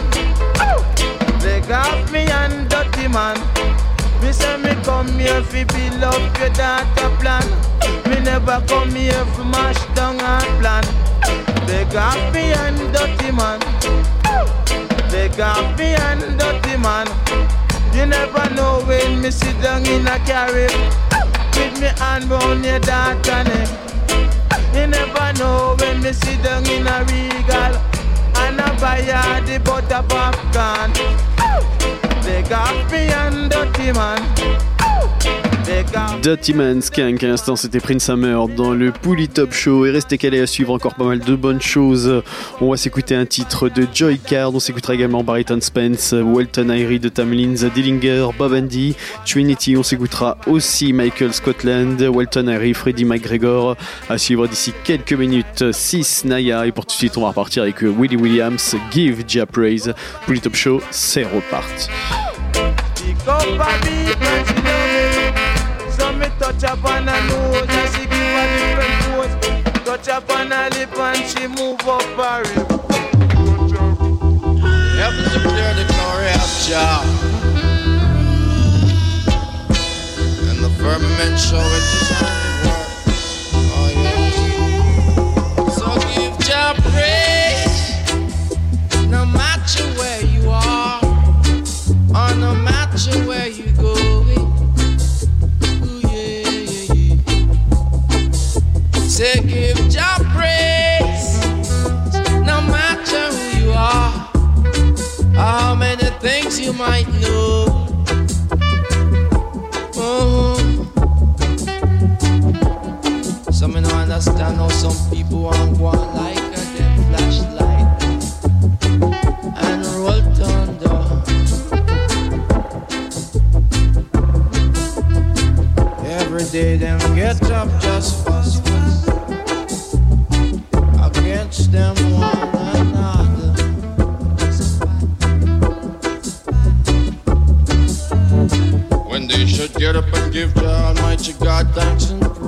L: They got me and dirty man. Me say me come here fi build up your data plan. Me never come here fi mash down our plan. They got me and dirty man. They got me and dirty man. You never know when me sit down in a carry with me hand round your data neck. You never know when me sit down in a regal and I buy her the butter popcorn. They got me and dirty man.
B: Dirty Man Skank, à l'instant c'était Prince Hammer dans le Pouli Top Show et restez calés à suivre encore pas mal de bonnes choses. On va s'écouter un titre de Joy Card, on s'écoutera également Barrington Spence, Welton Irie de Tamlins, Dillinger, Bob Andy, Trinity, on s'écoutera aussi Michael Scotland, Welton Irie, Freddie McGregor. À suivre d'ici quelques minutes, 6 Naya et pour tout de suite on va repartir avec Willie Williams, Give Jah Praise. Pouli Top Show, c'est reparti.
L: Me touch up on her nose and she give a different pose. Touch up on her lip and she move up her hip.
U: Heaven declare the glory of Jah. And the firmament show it his handiwork. Oh yes. So give Jah praise, no matter where you are, or no matter where you Say give Jah praise, no matter who you are. How many things you might know? Oh. Some me no understand how some people want go on like a them flashlight and roll thunder. Every day them get up just fuss when they should get up and give to Almighty God thanks and praise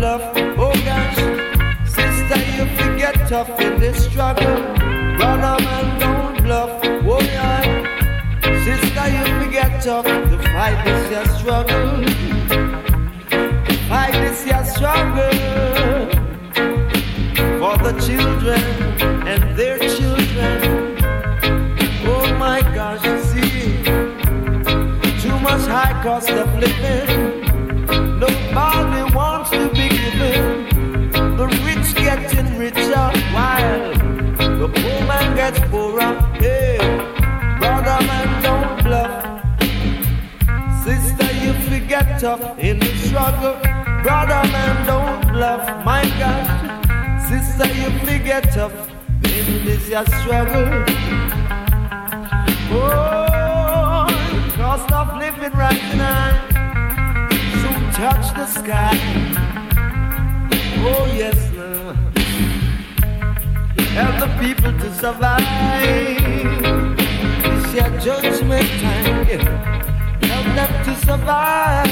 V: love.
M: Oh gosh, sister, you forget tough in this struggle. Brother man, don't bluff. Oh yeah, sister, you forget tough. The fight is your struggle. The fight is your struggle for the children and their children. Oh my gosh, you see, too much high cost of living. in the struggle. Brother man, don't bluff, my God. Sister, you figure tough in this your struggle. Oh, cost of living right now soon touch the sky. Oh yes, now help the people to survive. It's your judgment time. Yeah to survive.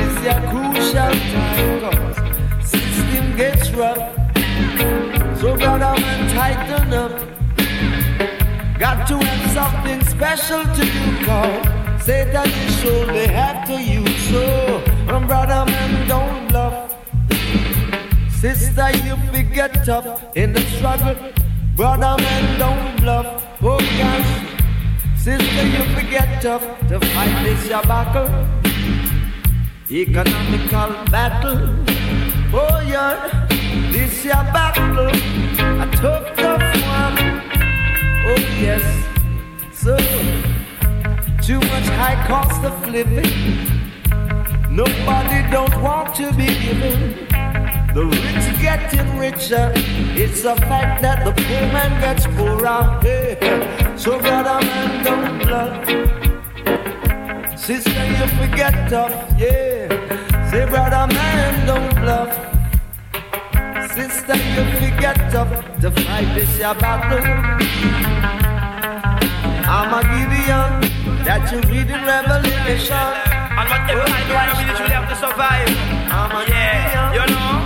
M: It's a crucial time, cause system gets rough. So man, tighten up. Got to have something special to do, cause Satan is surely after you. So, um, brother man, don't bluff. Sister, you be get tough in the struggle. Brother man, don't bluff. Oh gosh. Sister, you forget tough to fight this battle. Economical battle. Oh yeah, this battle. A tough, tough one. Oh yes. So, too much high cost of living. Nobody don't want to be given. The rich getting richer. It's a fact that the poor man gets poorer. Hey. So brother man, don't bluff. Sister, you forget tough. Yeah. Say brother man, don't bluff. Sister, you forget tough to fight this your battle. I'm a Gideon that you read in Revelation.
L: And do, I know we truly have to survive.
M: I'm a
L: Yeah, you know.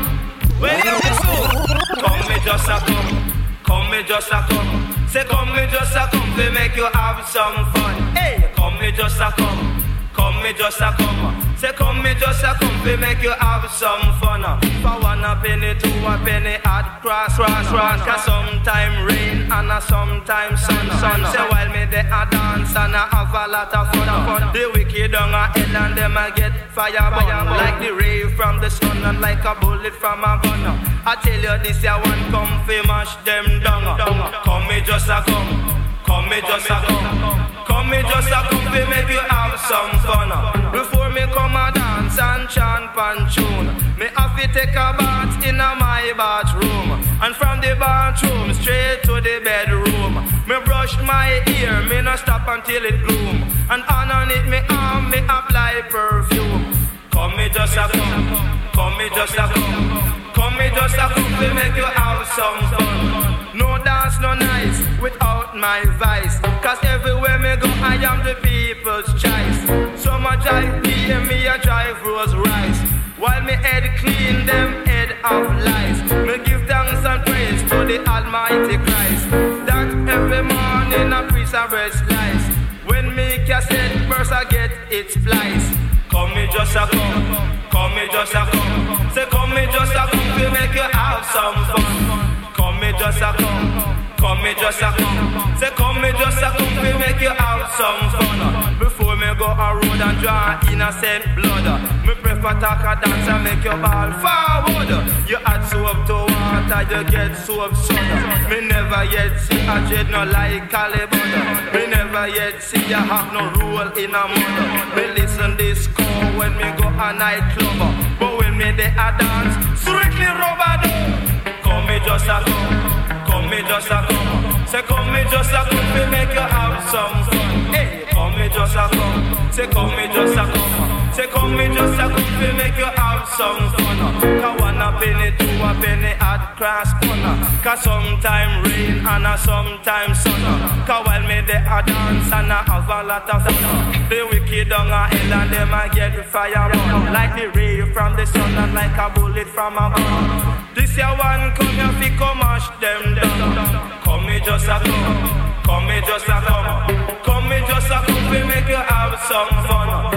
L: When you listen, come me just a come, come me just a come. Say come me just a come to make you have some fun. Hey, come me just a come, come me just a come. Say come me just a come to make you have some fun. For one a penny, two a penny, add cross, cross, cross. Cause sometime rain and a sometime sun, sun. Say while me they a dance and a have a lot of fun. The wicked down a hell and them a get fire burn. Like the ray from the sun and like a bullet from a gun. I tell you this ya one come fi mash them down. Come me just a come. Come me just a come. Come me just a come fi make you have some fun. Before me come a dance and chant pan tune. Me have to take a bath in a my bathroom. And from the bathroom straight to the bedroom. Me brush my ear, me no stop until it gloom. And underneath me arm, me apply perfume. Come me just a come, come me just a come, come me just a come to make you have some fun. No dance, no nice without my vice. Cause everywhere me go, I am the people's choice. So much I hear me a drive Rolls Rice. While me head clean, them head of lies. Me give thanks and praise to the Almighty Christ. That every morning a priest a breast lies. When me cassette burst, I get its splice. Come me just a come, come me just a come. Say come me just a come to make you have some fun. Just a come, come me just a come. Say come me just a come to make you have some fun. Before me go a road and draw innocent blood, me prefer talk a dance and make your ball forward. You add soap to water, you get soap soda. Me never yet see a dread no like Caliban. Me never yet see a have no rule in a mother. Me listen this call when me go a nightclub, but when me they a dance, strictly rubber dub. Just a come, come me just a come. Say come me just a come to make you have some fun. Hey, come me just a come. Say come me just a come. Say come me just a come to make you have some fun. Cause one a penny, two a penny at cross corner. Cause sometime rain and a sometime sun. Cause while me they a dance and a have a lot of fun. The wicked down a hell and them a get the fire burn. Like the ray from the sun and like a bullet from a gun. This ya one come here fi come mash them down. Come me just a come, come me just a come, come me just a come make you have some fun.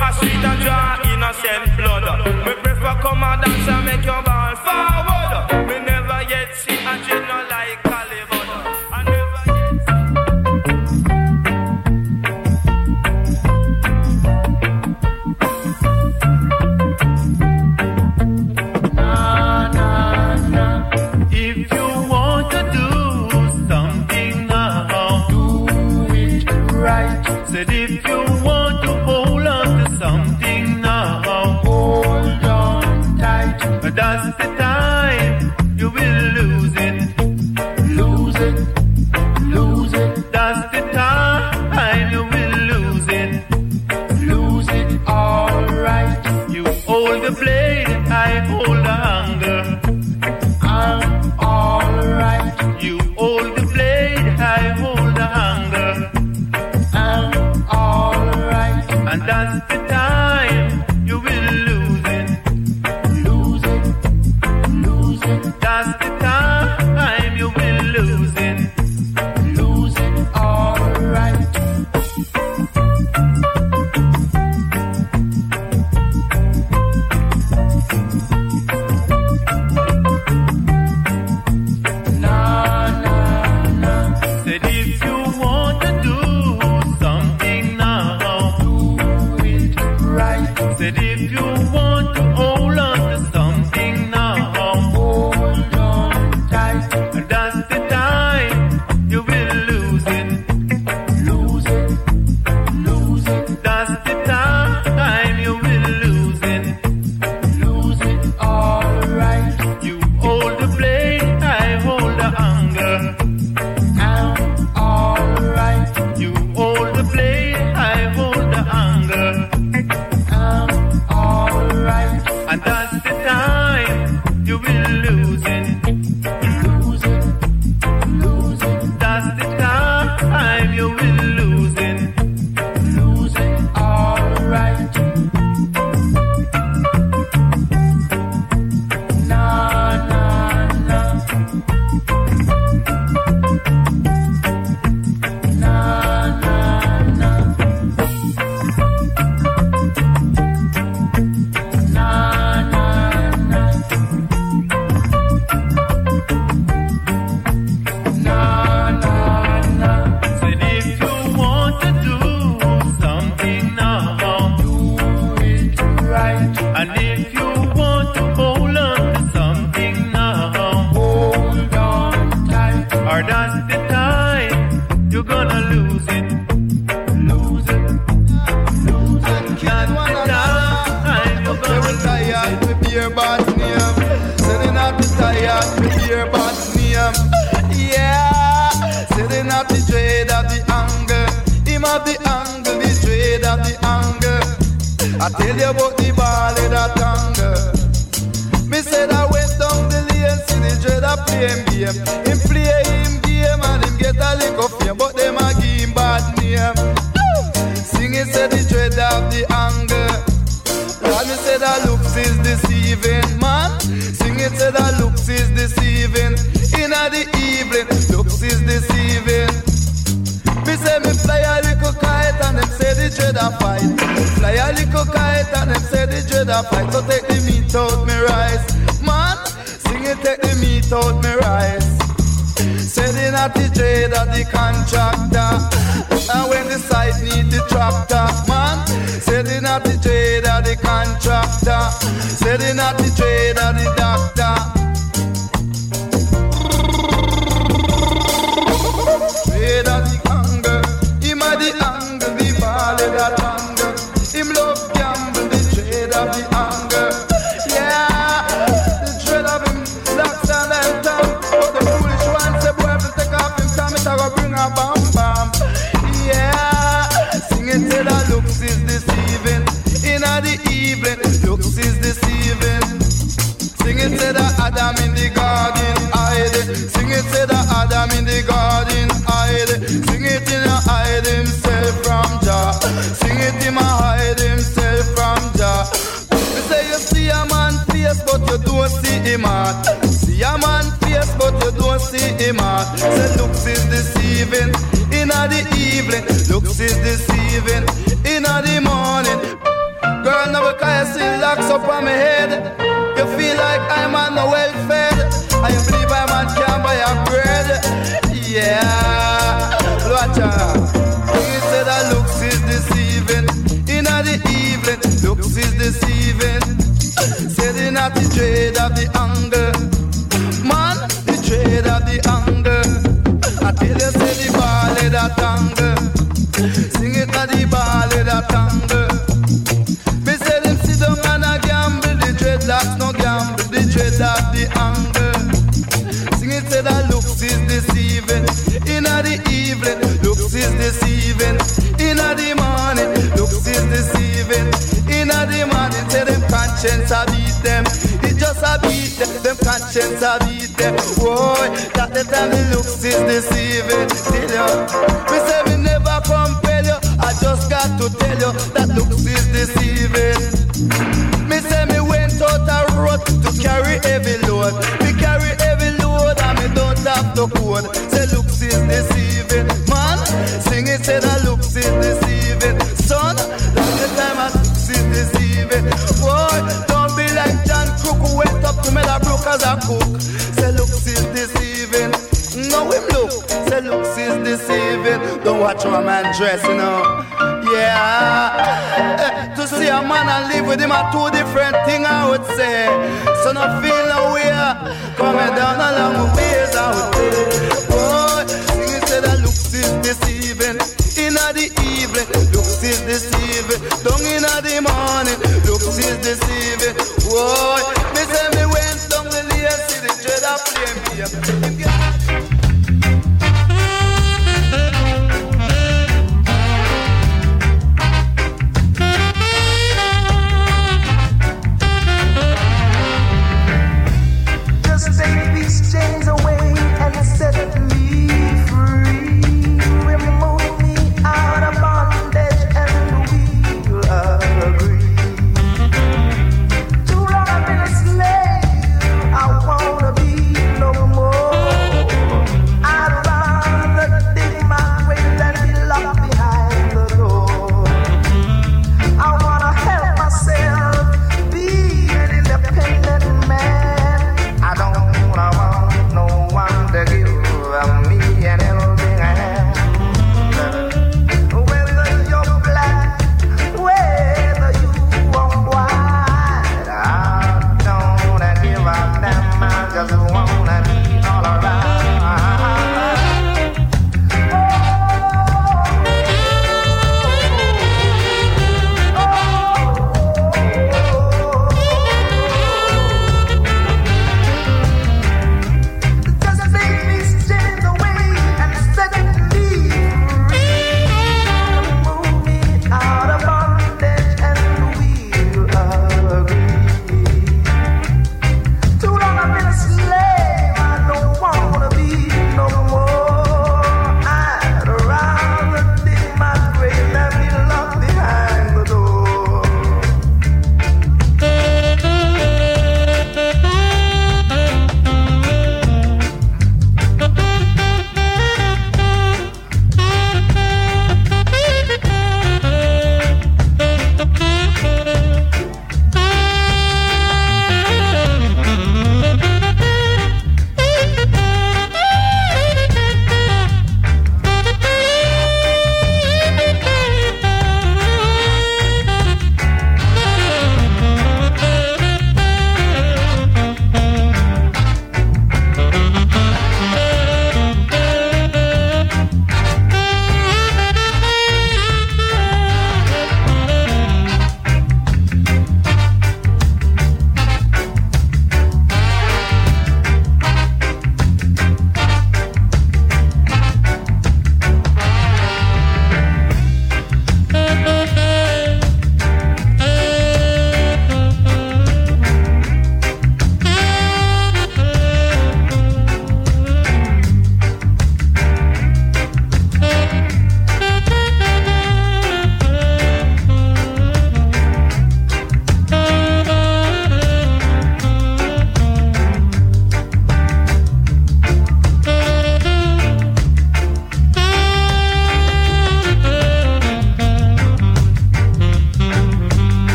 L: A street and draw innocent blood, me prefer come a dance and make your ball forward.
C: Me Música tractor. And when the site need the tractor, man, setting up the trade of the contractor, setting up the trade of the dress, you know. Yeah, eh, to see a man and live with him are two different things, I would say. So no feel no way, coming down along the ways, I would say. Boy, sing it, say that looks is deceiving. Inna the evening, looks is deceiving. Down inna the morning, looks is deceiving. Boy, me say me went down the lane, see the dread of flame here.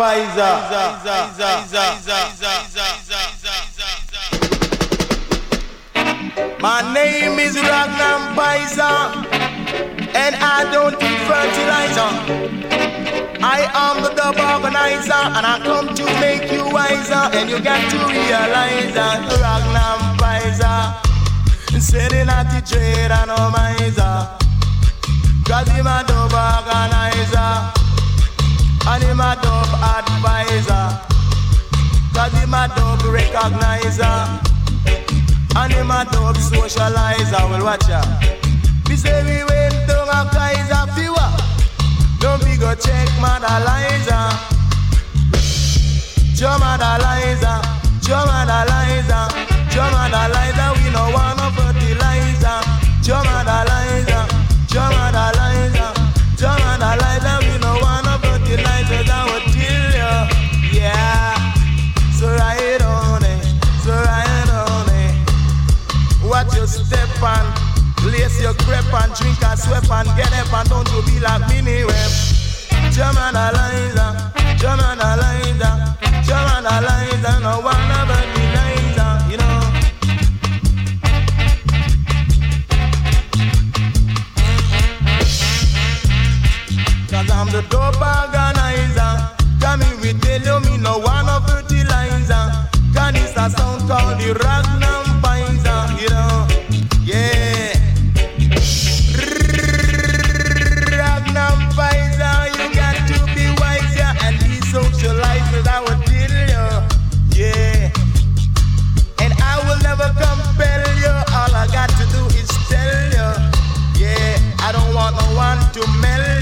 L: My name is Ragnam Paisa, and I don't eat fertilizer. I am the dub organizer, and I come to make you wiser, and you got to realize that Ragnam Paisa, sitting at the trade and no miser. Cause him a dub organizer, and him a advisor. Cause him a dub recognizer. And him a dub socializer, well watch out. Me say we went down a Kaiser fever. Don't be go check Mother. Joe Liza, Joe Liza, Joe Mother. We no want no fertilizer. Joe Mother sweat and get up and don't you be like mini rep. German Eliza, German German no one ever denies to melt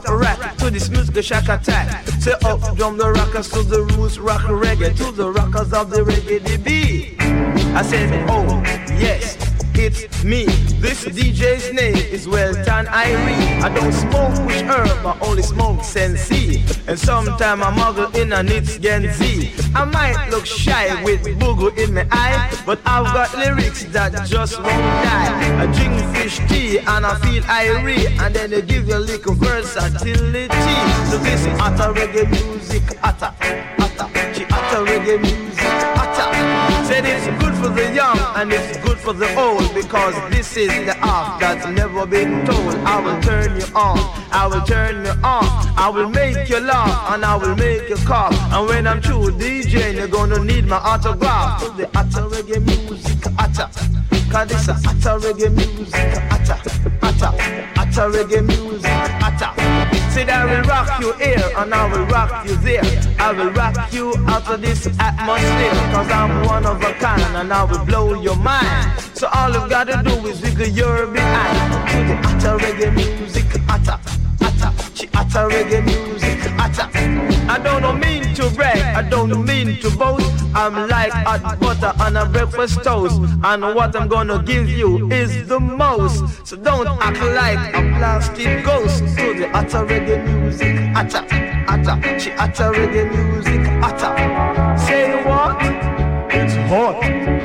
L: stop rap to this music shack attack. Say up, drum the rockers to the roots, rock reggae to the rockers of the reggae DB. I said, oh yes. It's me. This DJ's name is Welton Irie. I don't smoke push herb, only smoke Sensi. And sometime I muggle in and it's Gen Z. I might look shy with boogle in my eye, but I've got lyrics that just won't die. I drink fish tea and I feel Irie, and then they give you a little versatility. So this is utter reggae music, utter, utter. She utter reggae music, utter. Said it's good for the young and it's good for the old because this is the art that's never been told. I will turn you on, I will turn you on, I will make you laugh and I will make you cough. And when I'm through DJing, you're gonna need my autograph. To the utter reggae music, utter. Cause this a utter reggae music, utter, utter, utter reggae music, utter. Said I will rock you here and I will rock you there. I will rock you out of this atmosphere. Cause I'm one of a kind and I will blow your mind. So all you gotta do is wiggle your behind to the utter reggae music, utter, utter reggae music, utter. I don't mean to brag, I don't mean to boast. I'm like hot butter on a breakfast toast. And what I'm gonna give you is the most. So don't act like a plastic ghost. To the utter reggae music, utter, utter. She utter reggae music, utter. Say what? It's hot.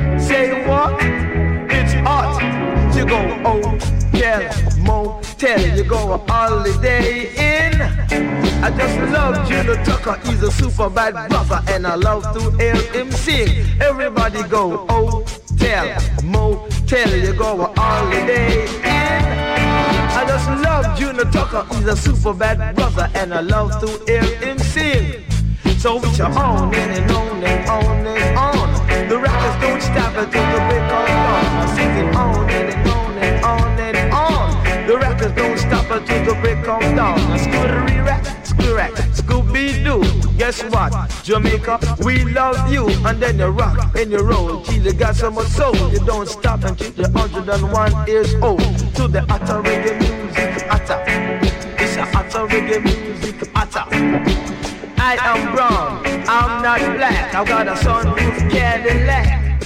L: Go hotel, motel, you go a holiday in. I just love Juno Tucker, he's a super bad brother, and I love to hear him sing. Everybody go hotel, motel, you go a holiday in. I just love Juno Tucker, he's a super bad brother, and I love to hear him sing. So with your on and on and on and on. The rappers don't stop until the break of dawn. Singing on and until the break of dawn. A scootery rap, screw rap, Scooby Doo. Guess what? Jamaica, we love you. And then you rock and you roll till you got so much soul. You don't stop until you're 101 years old. To the utter reggae music, utter. It's a utter reggae music, utter. I am brown, I'm not black. I've got a sunroof Cadillac.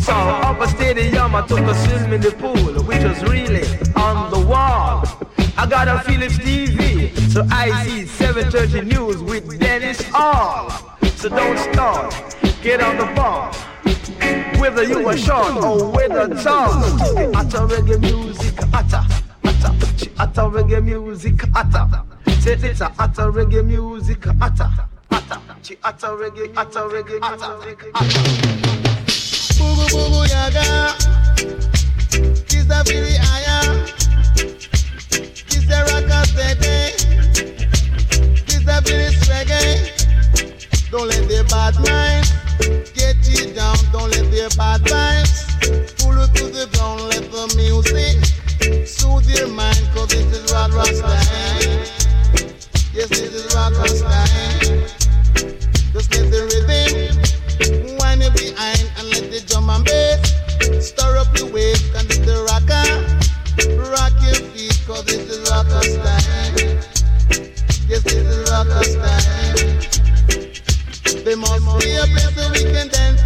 L: So up a stadium, I took a swim in the pool, which was really on the wall. I got a Philips TV, so I see 730 News with Dennis All. So don't start, get on the ball. Whether you are short or whether tall, utter reggae music, utter, utter, utter reggae music, utter. Say it's a utter reggae music, utter, utter, utter reggae, utter reggae, utter reggae, utter.
N: Boo boo boo yaga. Kiss the Billy Aya. Yes, this is rock rock
W: of time. There must be a place where we can dance.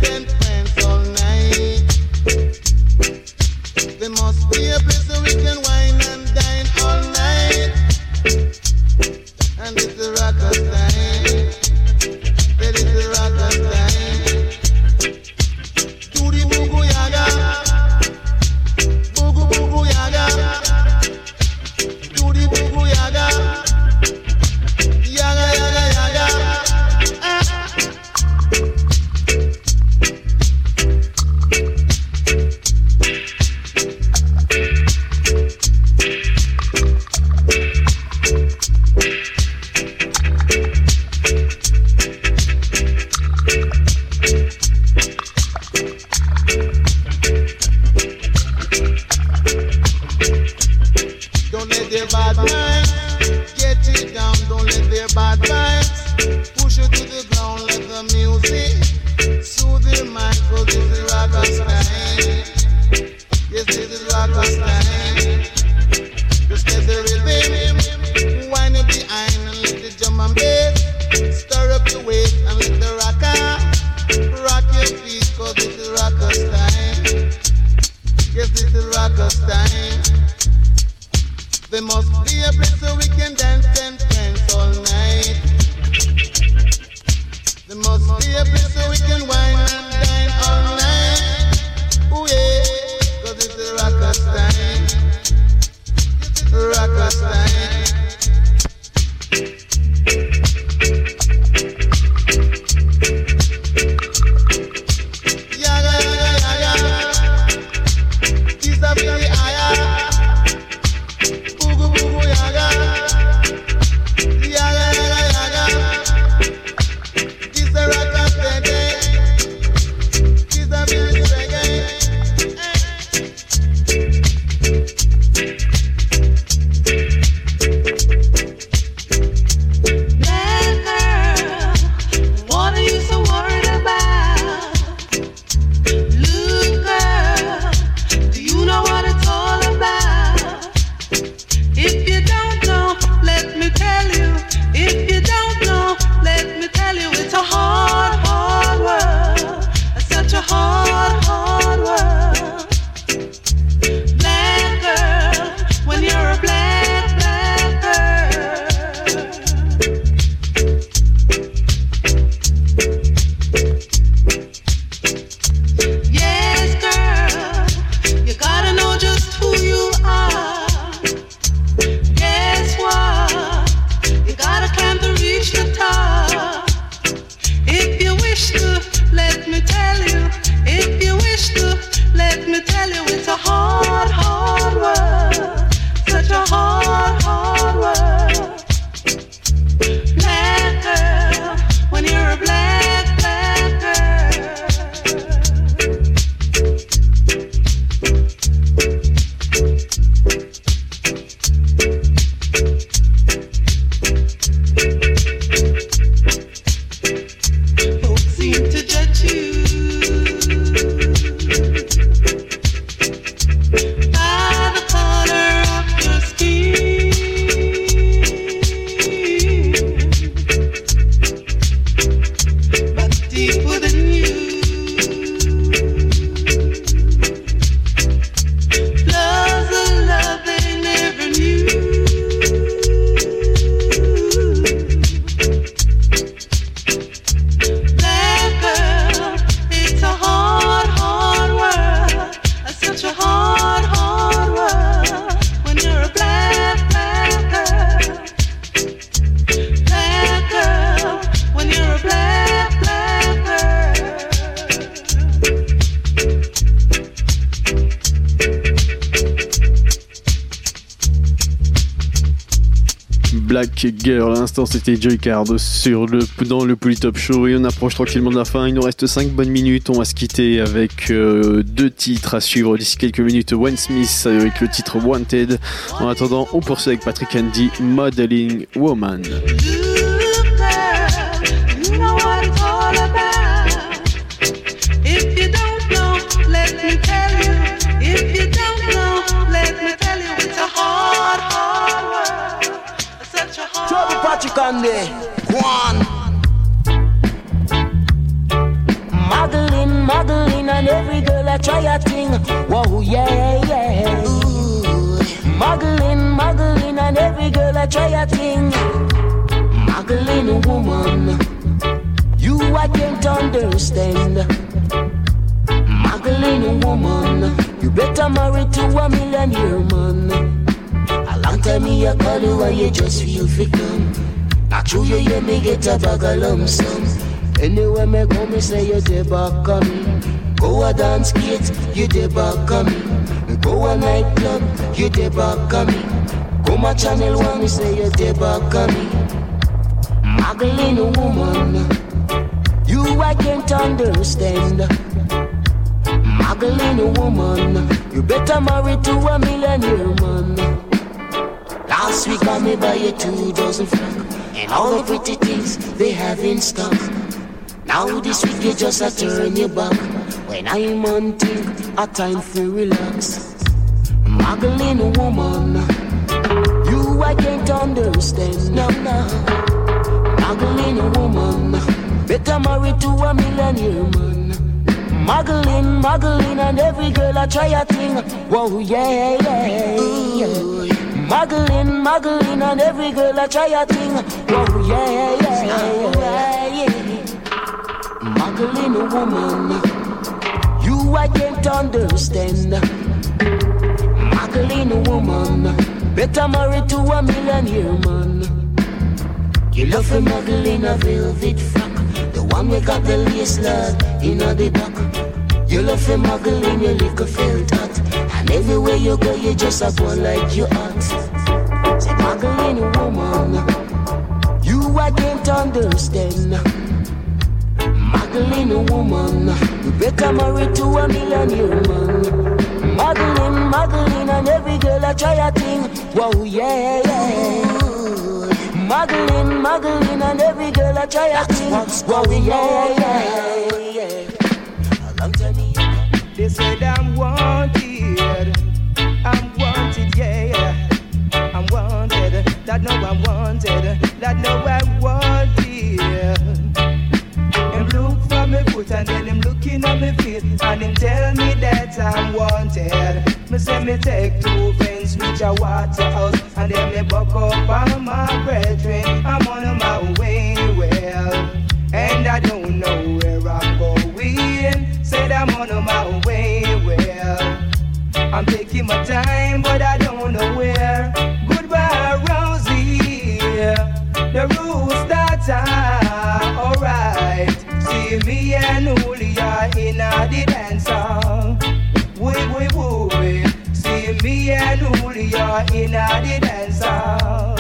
I: Girl,
B: à l'instant c'était Joy Card sur le, dans le Polytop Show et on approche tranquillement de la fin. Il nous reste 5 bonnes minutes. On va se quitter avec euh, deux titres à suivre d'ici quelques minutes. Wayne Smith avec le titre Wanted. En attendant, on poursuit avec Patrick Andy, Modeling Woman.
N: Patrick. One.
X: Modeling, modeling, and every girl I try a thing. Whoa, yeah, yeah. Modeling, modeling, and every girl I try a thing. Modeling woman, you I can't understand. Modeling woman, you better marry to a millionaire man. A long time me a call you and you just feel fi come. True you hear me get a bag of lump sum. Anywhere me go me say you dey back on me. Go a dance gate, you dey back on me. Go a nightclub, you dey back on me. Go my channel one, me say you dey back on me. Magdalene woman, you I can't understand. Muggling woman, you better marry to a millionaire man. Last week I me buy you two dozen franc and all the pretty things they have in stock. Now this week you just a turn your back when I'm on hunting a time for relax. Muggling woman, you I can't understand. No, no. Muggling woman, better marry to a millionaire man. Muggling, muggling, and every girl I try a thing. Whoa, yeah, yeah, yeah. Muggling, muggling, and every girl I try a thing. Yeah, yeah, yeah, yeah. Muggling woman, you I can't understand. Muggling woman, better marry to a millionaire man. You love a a velvet frock, the one we got the lace lad in the back. You love a your little felt hat, and everywhere you go you just a go like you hot. Say muggling woman, you I can't understand. Muggling woman, you better marry to a millionaire man. Muggling, muggling, and every girl I try a thing. Whoa, yeah, yeah. Muggling, muggling, and every girl I try a thing. Whoa, yeah, yeah, yeah. A long time
F: They said I'm wanted. That know I'm wanted. That know I'm wanted. Him look for me foot and then him looking at me feet and him tell me that I'm wanted. Me say me take two fence reach a waterhouse and then me buck up on my brethren. I'm on my way well and I don't know where I'm going. Said I'm on my way well. I'm taking my time, but I don't alright. See me and Julia in the dance hall. Wee wee wee. See me and Julia in the dance hall.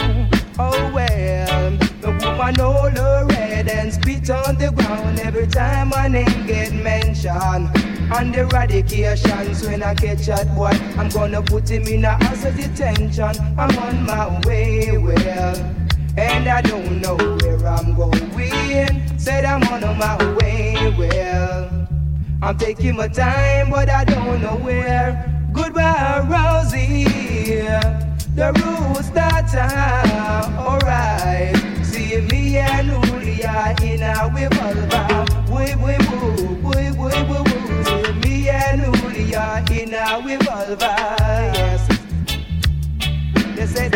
F: Oh well, the woman all her red and spit on the ground every time my name get mentioned. On the eradications when I catch that boy, I'm gonna put him in a house of detention. I'm on my way, well, and I don't know where I'm going. Said I'm on my way, well, I'm taking my time, but I don't know where. Goodbye, Rosie. The rooster time, uh, alright. See me and Julia in a revolver. We we woo, we we woo woo. See me and Julia in a revolver. Yes. They said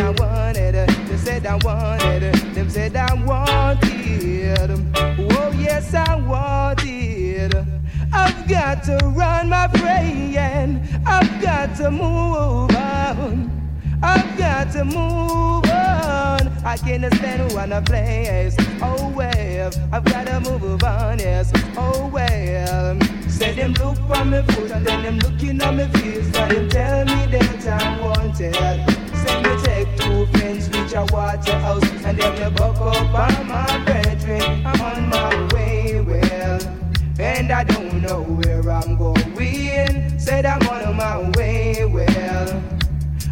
F: said I wanted, them said I wanted. Oh yes, I wanted. I've got to run my praying. I've got to move on. I've got to move on. I can't stand one place. Oh well, I've got to move on. Yes. Oh well. Say them look for me foot and then them looking at me face and them tell me that I'm wanted. Say two friends reach a waterhouse and then me buck up on my brethren. I'm on my way. Well. And I don't know where I'm going. Said I'm on my way, well.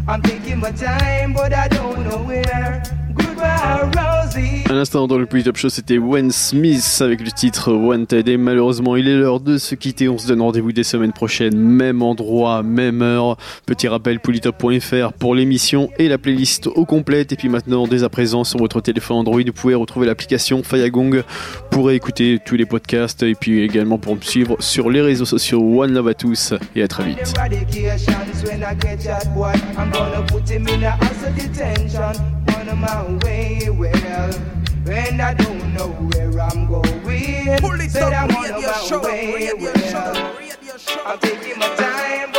F: I'm taking my time, but I don't know where.
B: À l'instant dans le Pull Top Show, c'était Wayne Smith avec le titre Wanted. Et malheureusement, il est l'heure de se quitter. On se donne rendez-vous des semaines prochaines, même endroit, même heure. Petit rappel, polytop.fr pour l'émission et la playlist au complète. Et puis maintenant, dès à présent, sur votre téléphone Android, vous pouvez retrouver l'application Fayagong pour écouter tous les podcasts et puis également pour me suivre sur les réseaux sociaux. One love à tous et à très vite.
F: Eradications I catch that boy. I'm gonna put him in a house of detention. On my way, well. And I don't know where I'm going. Said I'm on my way, well. I'm taking my time.